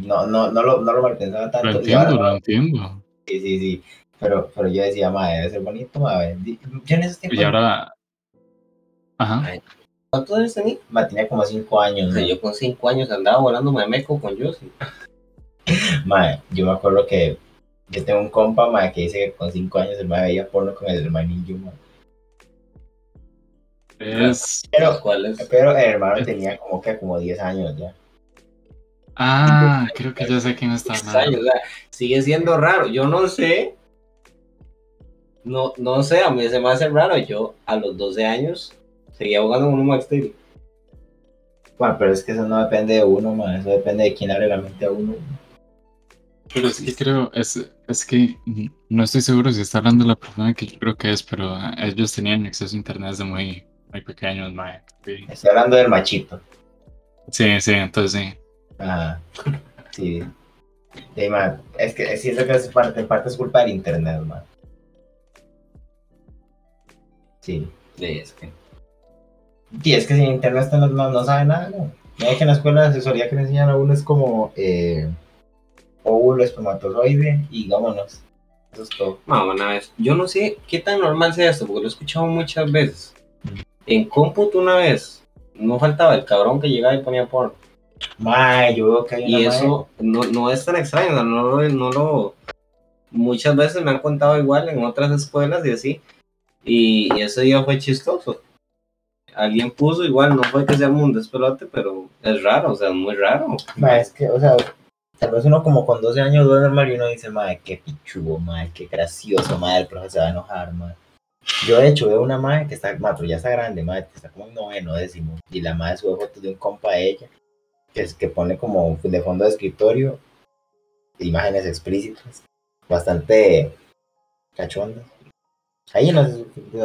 No, no, no lo, no lo malpensaba tanto. Lo y ahora, entiendo, lo entiendo. Sí, sí, sí. Pero, pero yo decía, mae, debe ser bonito. Di- Yo en esos tiempos, Y ahora. Ajá. ¿Cuántos años tenía? mae, tenía como 5 años, O sea, yo con 5 años andaba volando meco con Josie. Mae, yo me acuerdo que yo tengo un compa, mae, que dice que con 5 años el mae veía porno con el hermanillo, mae. Es. Pero, ¿Cuál es? pero el hermano tenía como que como 10 años ya. Ah, creo que ya sé quién está Extraño, hablando. o sea, sigue siendo raro. Yo no sé. No, no sé, a mí se me hace raro. Yo a los 12 años seguía jugando con un Max Steel. Mae, pero es que eso no depende de uno, mae. Eso depende de quién abre la mente a uno. Pero es que creo, es, es que no estoy seguro si está hablando la persona que yo creo que es, pero ah, ellos tenían acceso a internet desde muy, muy pequeños, mae. Sí, Estoy hablando del machito. sí, sí, entonces sí. Ajá. Sí. Sí, es que siento que es parte, en parte es culpa del internet, mae. Sí. Sí, es que. Y es que sin internet no, no, no sabe nada, ¿no? Mira que en la escuela de asesoría que le enseñan a uno es como eh, óvulo, espermatozoide y vámonos. Eso es todo. Mamá, una vez. Yo no sé qué tan normal sea esto, porque lo he escuchado muchas veces. En cómputo una vez, no faltaba el cabrón que llegaba y ponía porno. Mae, yo veo que hay una Y eso no, no es tan extraño, o sea, no, lo- no lo... Muchas veces me han contado igual en otras escuelas y así. Y, y ese día fue chistoso. Alguien puso igual, no fue que sea un despelote, pero es raro, o sea, es muy raro. mae, es que, o sea, tal vez uno como con 12 años duerme normal y uno dice, mae, qué pichudo, mae, qué gracioso, mae, el profe se va a enojar, mae. Yo de hecho veo una mae que está, pero ya está grande, mae, que está como en noveno, décimo, y la mae sube fotos de un compa de ella, que es que pone como de fondo de escritorio imágenes explícitas, bastante cachondas. Ahí las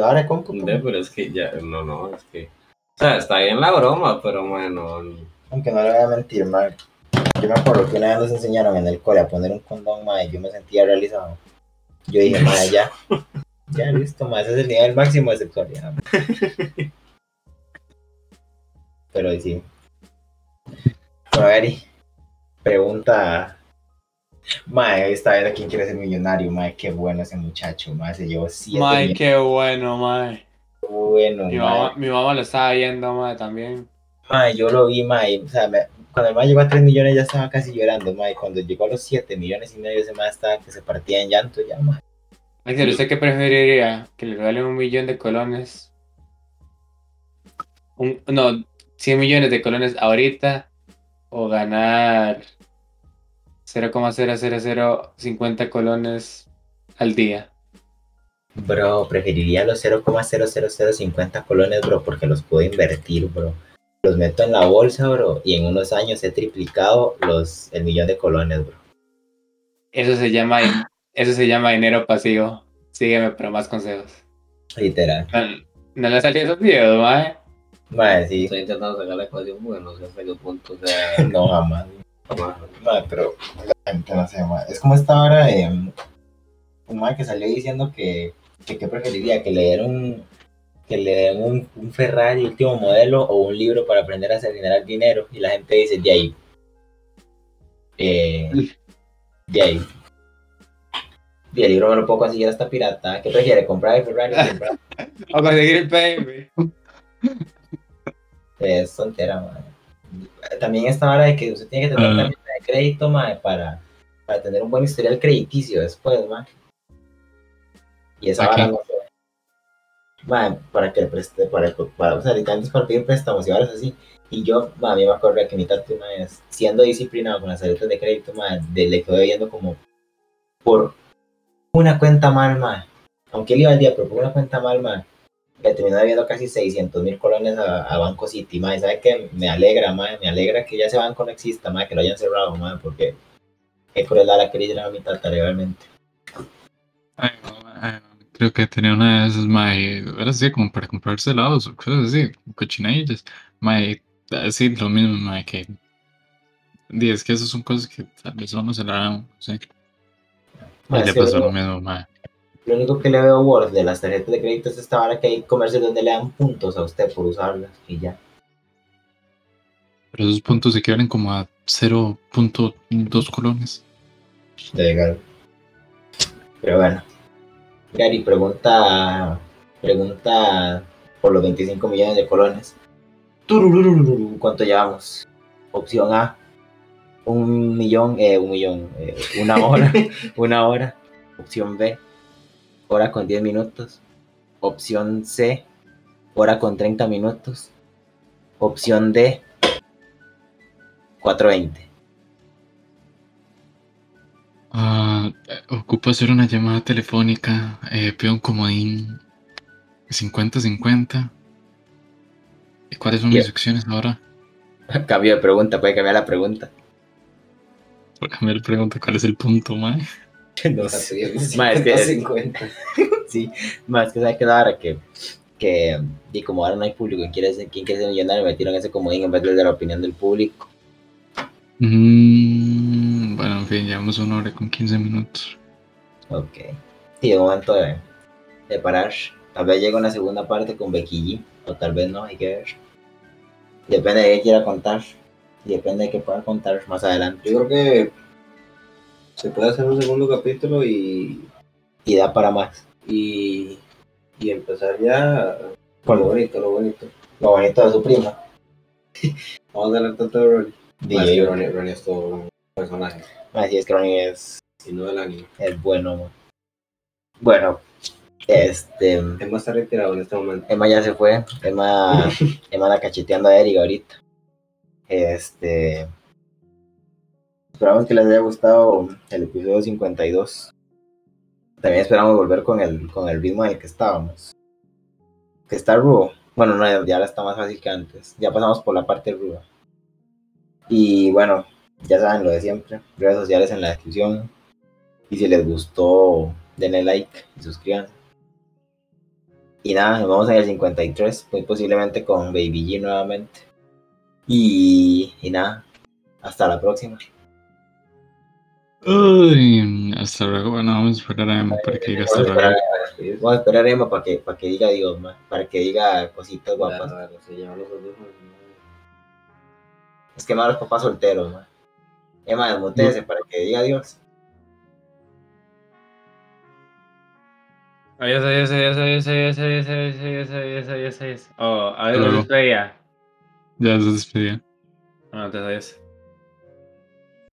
ahora Ve, Pero es que ya, no, no, es que... O sea, está bien la broma, pero bueno, aunque no le voy a mentir, mae. Yo me acuerdo que una vez nos enseñaron en el cole a poner un condón, y yo me sentía realizado. Yo dije, mae, ya, ya listo, mae, ese es el nivel máximo de sexualidad. Pero sí. Bueno, Gary, pregunta Mae, esta vez a quién quiere ser millonario, mae, qué bueno ese muchacho, mae, se llevó 7 Mae, millones. qué bueno, mae. bueno, Mi mae. mamá, mi mamá lo estaba viendo, mae, también. Mae, yo lo vi, mae, o sea, me- cuando el mae llegó a 3 millones ya estaba casi llorando, mae, cuando llegó a los 7 millones y medio ese mae estaba que se partía en llanto ya, mae. Axel, ¿usted qué preferiría? ¿Que le regalen un millón de colones? Un, no, 100 millones de colones ahorita o ganar 0,00050 colones al día. Bro, preferiría los 0,00050 colones, bro, porque los puedo invertir, bro. Los meto en la bolsa, bro, y en unos años he triplicado los, el millón de colones, bro. Eso se llama, eso se llama dinero pasivo. Sígueme para más consejos. Literal. No, no le salí esos videos, mae. Mae, sí, Estoy intentando sacar la ecuación porque no sé hasta qué punto o sea. no jamás. jamás. Mae, pero la gente no sé, mae. Es como esta hora de un mae que salió diciendo que, que qué preferiría, que le den un que le den un, un Ferrari último modelo o un libro para aprender a hacer generar dinero y la gente dice de ahí eh, de ahí y el libro me lo puedo conseguir hasta pirata ¿qué prefiere? comprar el Ferrari o comprar conseguir el PM. es tontera mae. también esta hora de que usted tiene que tener Ah. tarjeta de crédito mae, para, para tener un buen historial crediticio después mae. y esa ¿Para vara no sé Mae, para que le preste, para, para, o sea, literalmente para pedir préstamos y varas así. Y yo, mae, a mí me acuerdo que mi tati una vez, siendo disciplinado con las tarjetas de crédito, mae, de, le quedó viendo como por una cuenta mal, mae. Aunque él iba al día, pero por una cuenta mal, mae, le terminó debiendo casi 600 mil colones a, a Banco City, mae. ¿Sabe qué? Me alegra, mae, me alegra que ya ese banco no exista, mae, que lo hayan cerrado, mae, porque es crueldad la quería llenar a mi tata legalmente. Ay, no, ay, no, Creo que tenía una de esas, mae, era así como para comprarse helados o cosas así, cochinillas. Mae, así lo mismo, mae, que. di, es que esas son cosas que tal vez a uno se la dan, sí. Mae, Y le pasó lo mismo, mae. Lo único que le veo worth de las tarjetas de crédito es esta vara que hay comercios donde le dan puntos a usted por usarlas y ya. Pero esos puntos equivalen como a 0.2 colones. Legal. Pero bueno. Gary, pregunta, pregunta por los 25 millones de colones. ¿Cuánto llevamos? Opción A, un millón, eh, un millón, eh, una hora, una hora. Opción B, hora con 10 minutos. Opción C, hora con 30 minutos. Opción D, 4.20. Ah, eh, ocupo hacer una llamada telefónica. Eh, pido un comodín 50-50. ¿Y cuáles son mis Ya. opciones ahora? Cambio de pregunta, puede cambiar la pregunta. Por cambiar pregunta, ¿cuál es el punto, mae? No sé. sí, Ma, es que- 50. Sí, más que sabe que la hora que, que y como ahora no hay público, ¿quién quiere ser, quién quiere ser millonario? Metieron ese comodín en vez de la opinión del público. Mm, bueno, en fin, llevamos una hora con 15 minutos. Ok. Sí, de momento de, parar. Tal vez llegue una segunda parte con Becky o tal vez no, hay que ver. Depende de qué quiera contar. Depende de qué pueda contar más adelante. Yo creo que se puede hacer un segundo capítulo y, Y da para más. y, y empezar ya Con lo bonito, lo bonito. lo bonito de su prima. Vamos a hablar tanto de Ronnie. DJ. Que Ronnie, Ronnie es todo un personaje Así es que Ronnie es, y no del anime. es bueno. man. Bueno, este. Emma está retirado en este momento. Emma ya se fue. Emma, Emma anda cacheteando a Eric ahorita. Este. Esperamos que les haya gustado el episodio 52. También esperamos volver con el, con el ritmo en el que estábamos. Que está Ruo. Bueno, no, ya ahora está más fácil que antes. Ya pasamos por la parte Ruo. Y bueno, ya saben lo de siempre. Redes sociales en la descripción. Y si les gustó, denle like y suscríbanse. Y nada, nos vemos en el 53, muy posiblemente con Baby G nuevamente. Y, y nada, hasta la próxima. Uy, hasta luego. Bueno, vamos a esperar a Emma para que diga hasta Vamos a luego. esperar, vamos a esperar a Emma para que, para que diga Dios, ma, para que diga cositas guapas. Es quemar a los papás solteros, man. Emma, desmutece para que diga adiós. Adiós, adiós, adiós, adiós, adiós, adiós, adiós, adiós, adiós, adiós, Oh, adiós, despedida. Ya, se despedía. Ah, entonces adiós.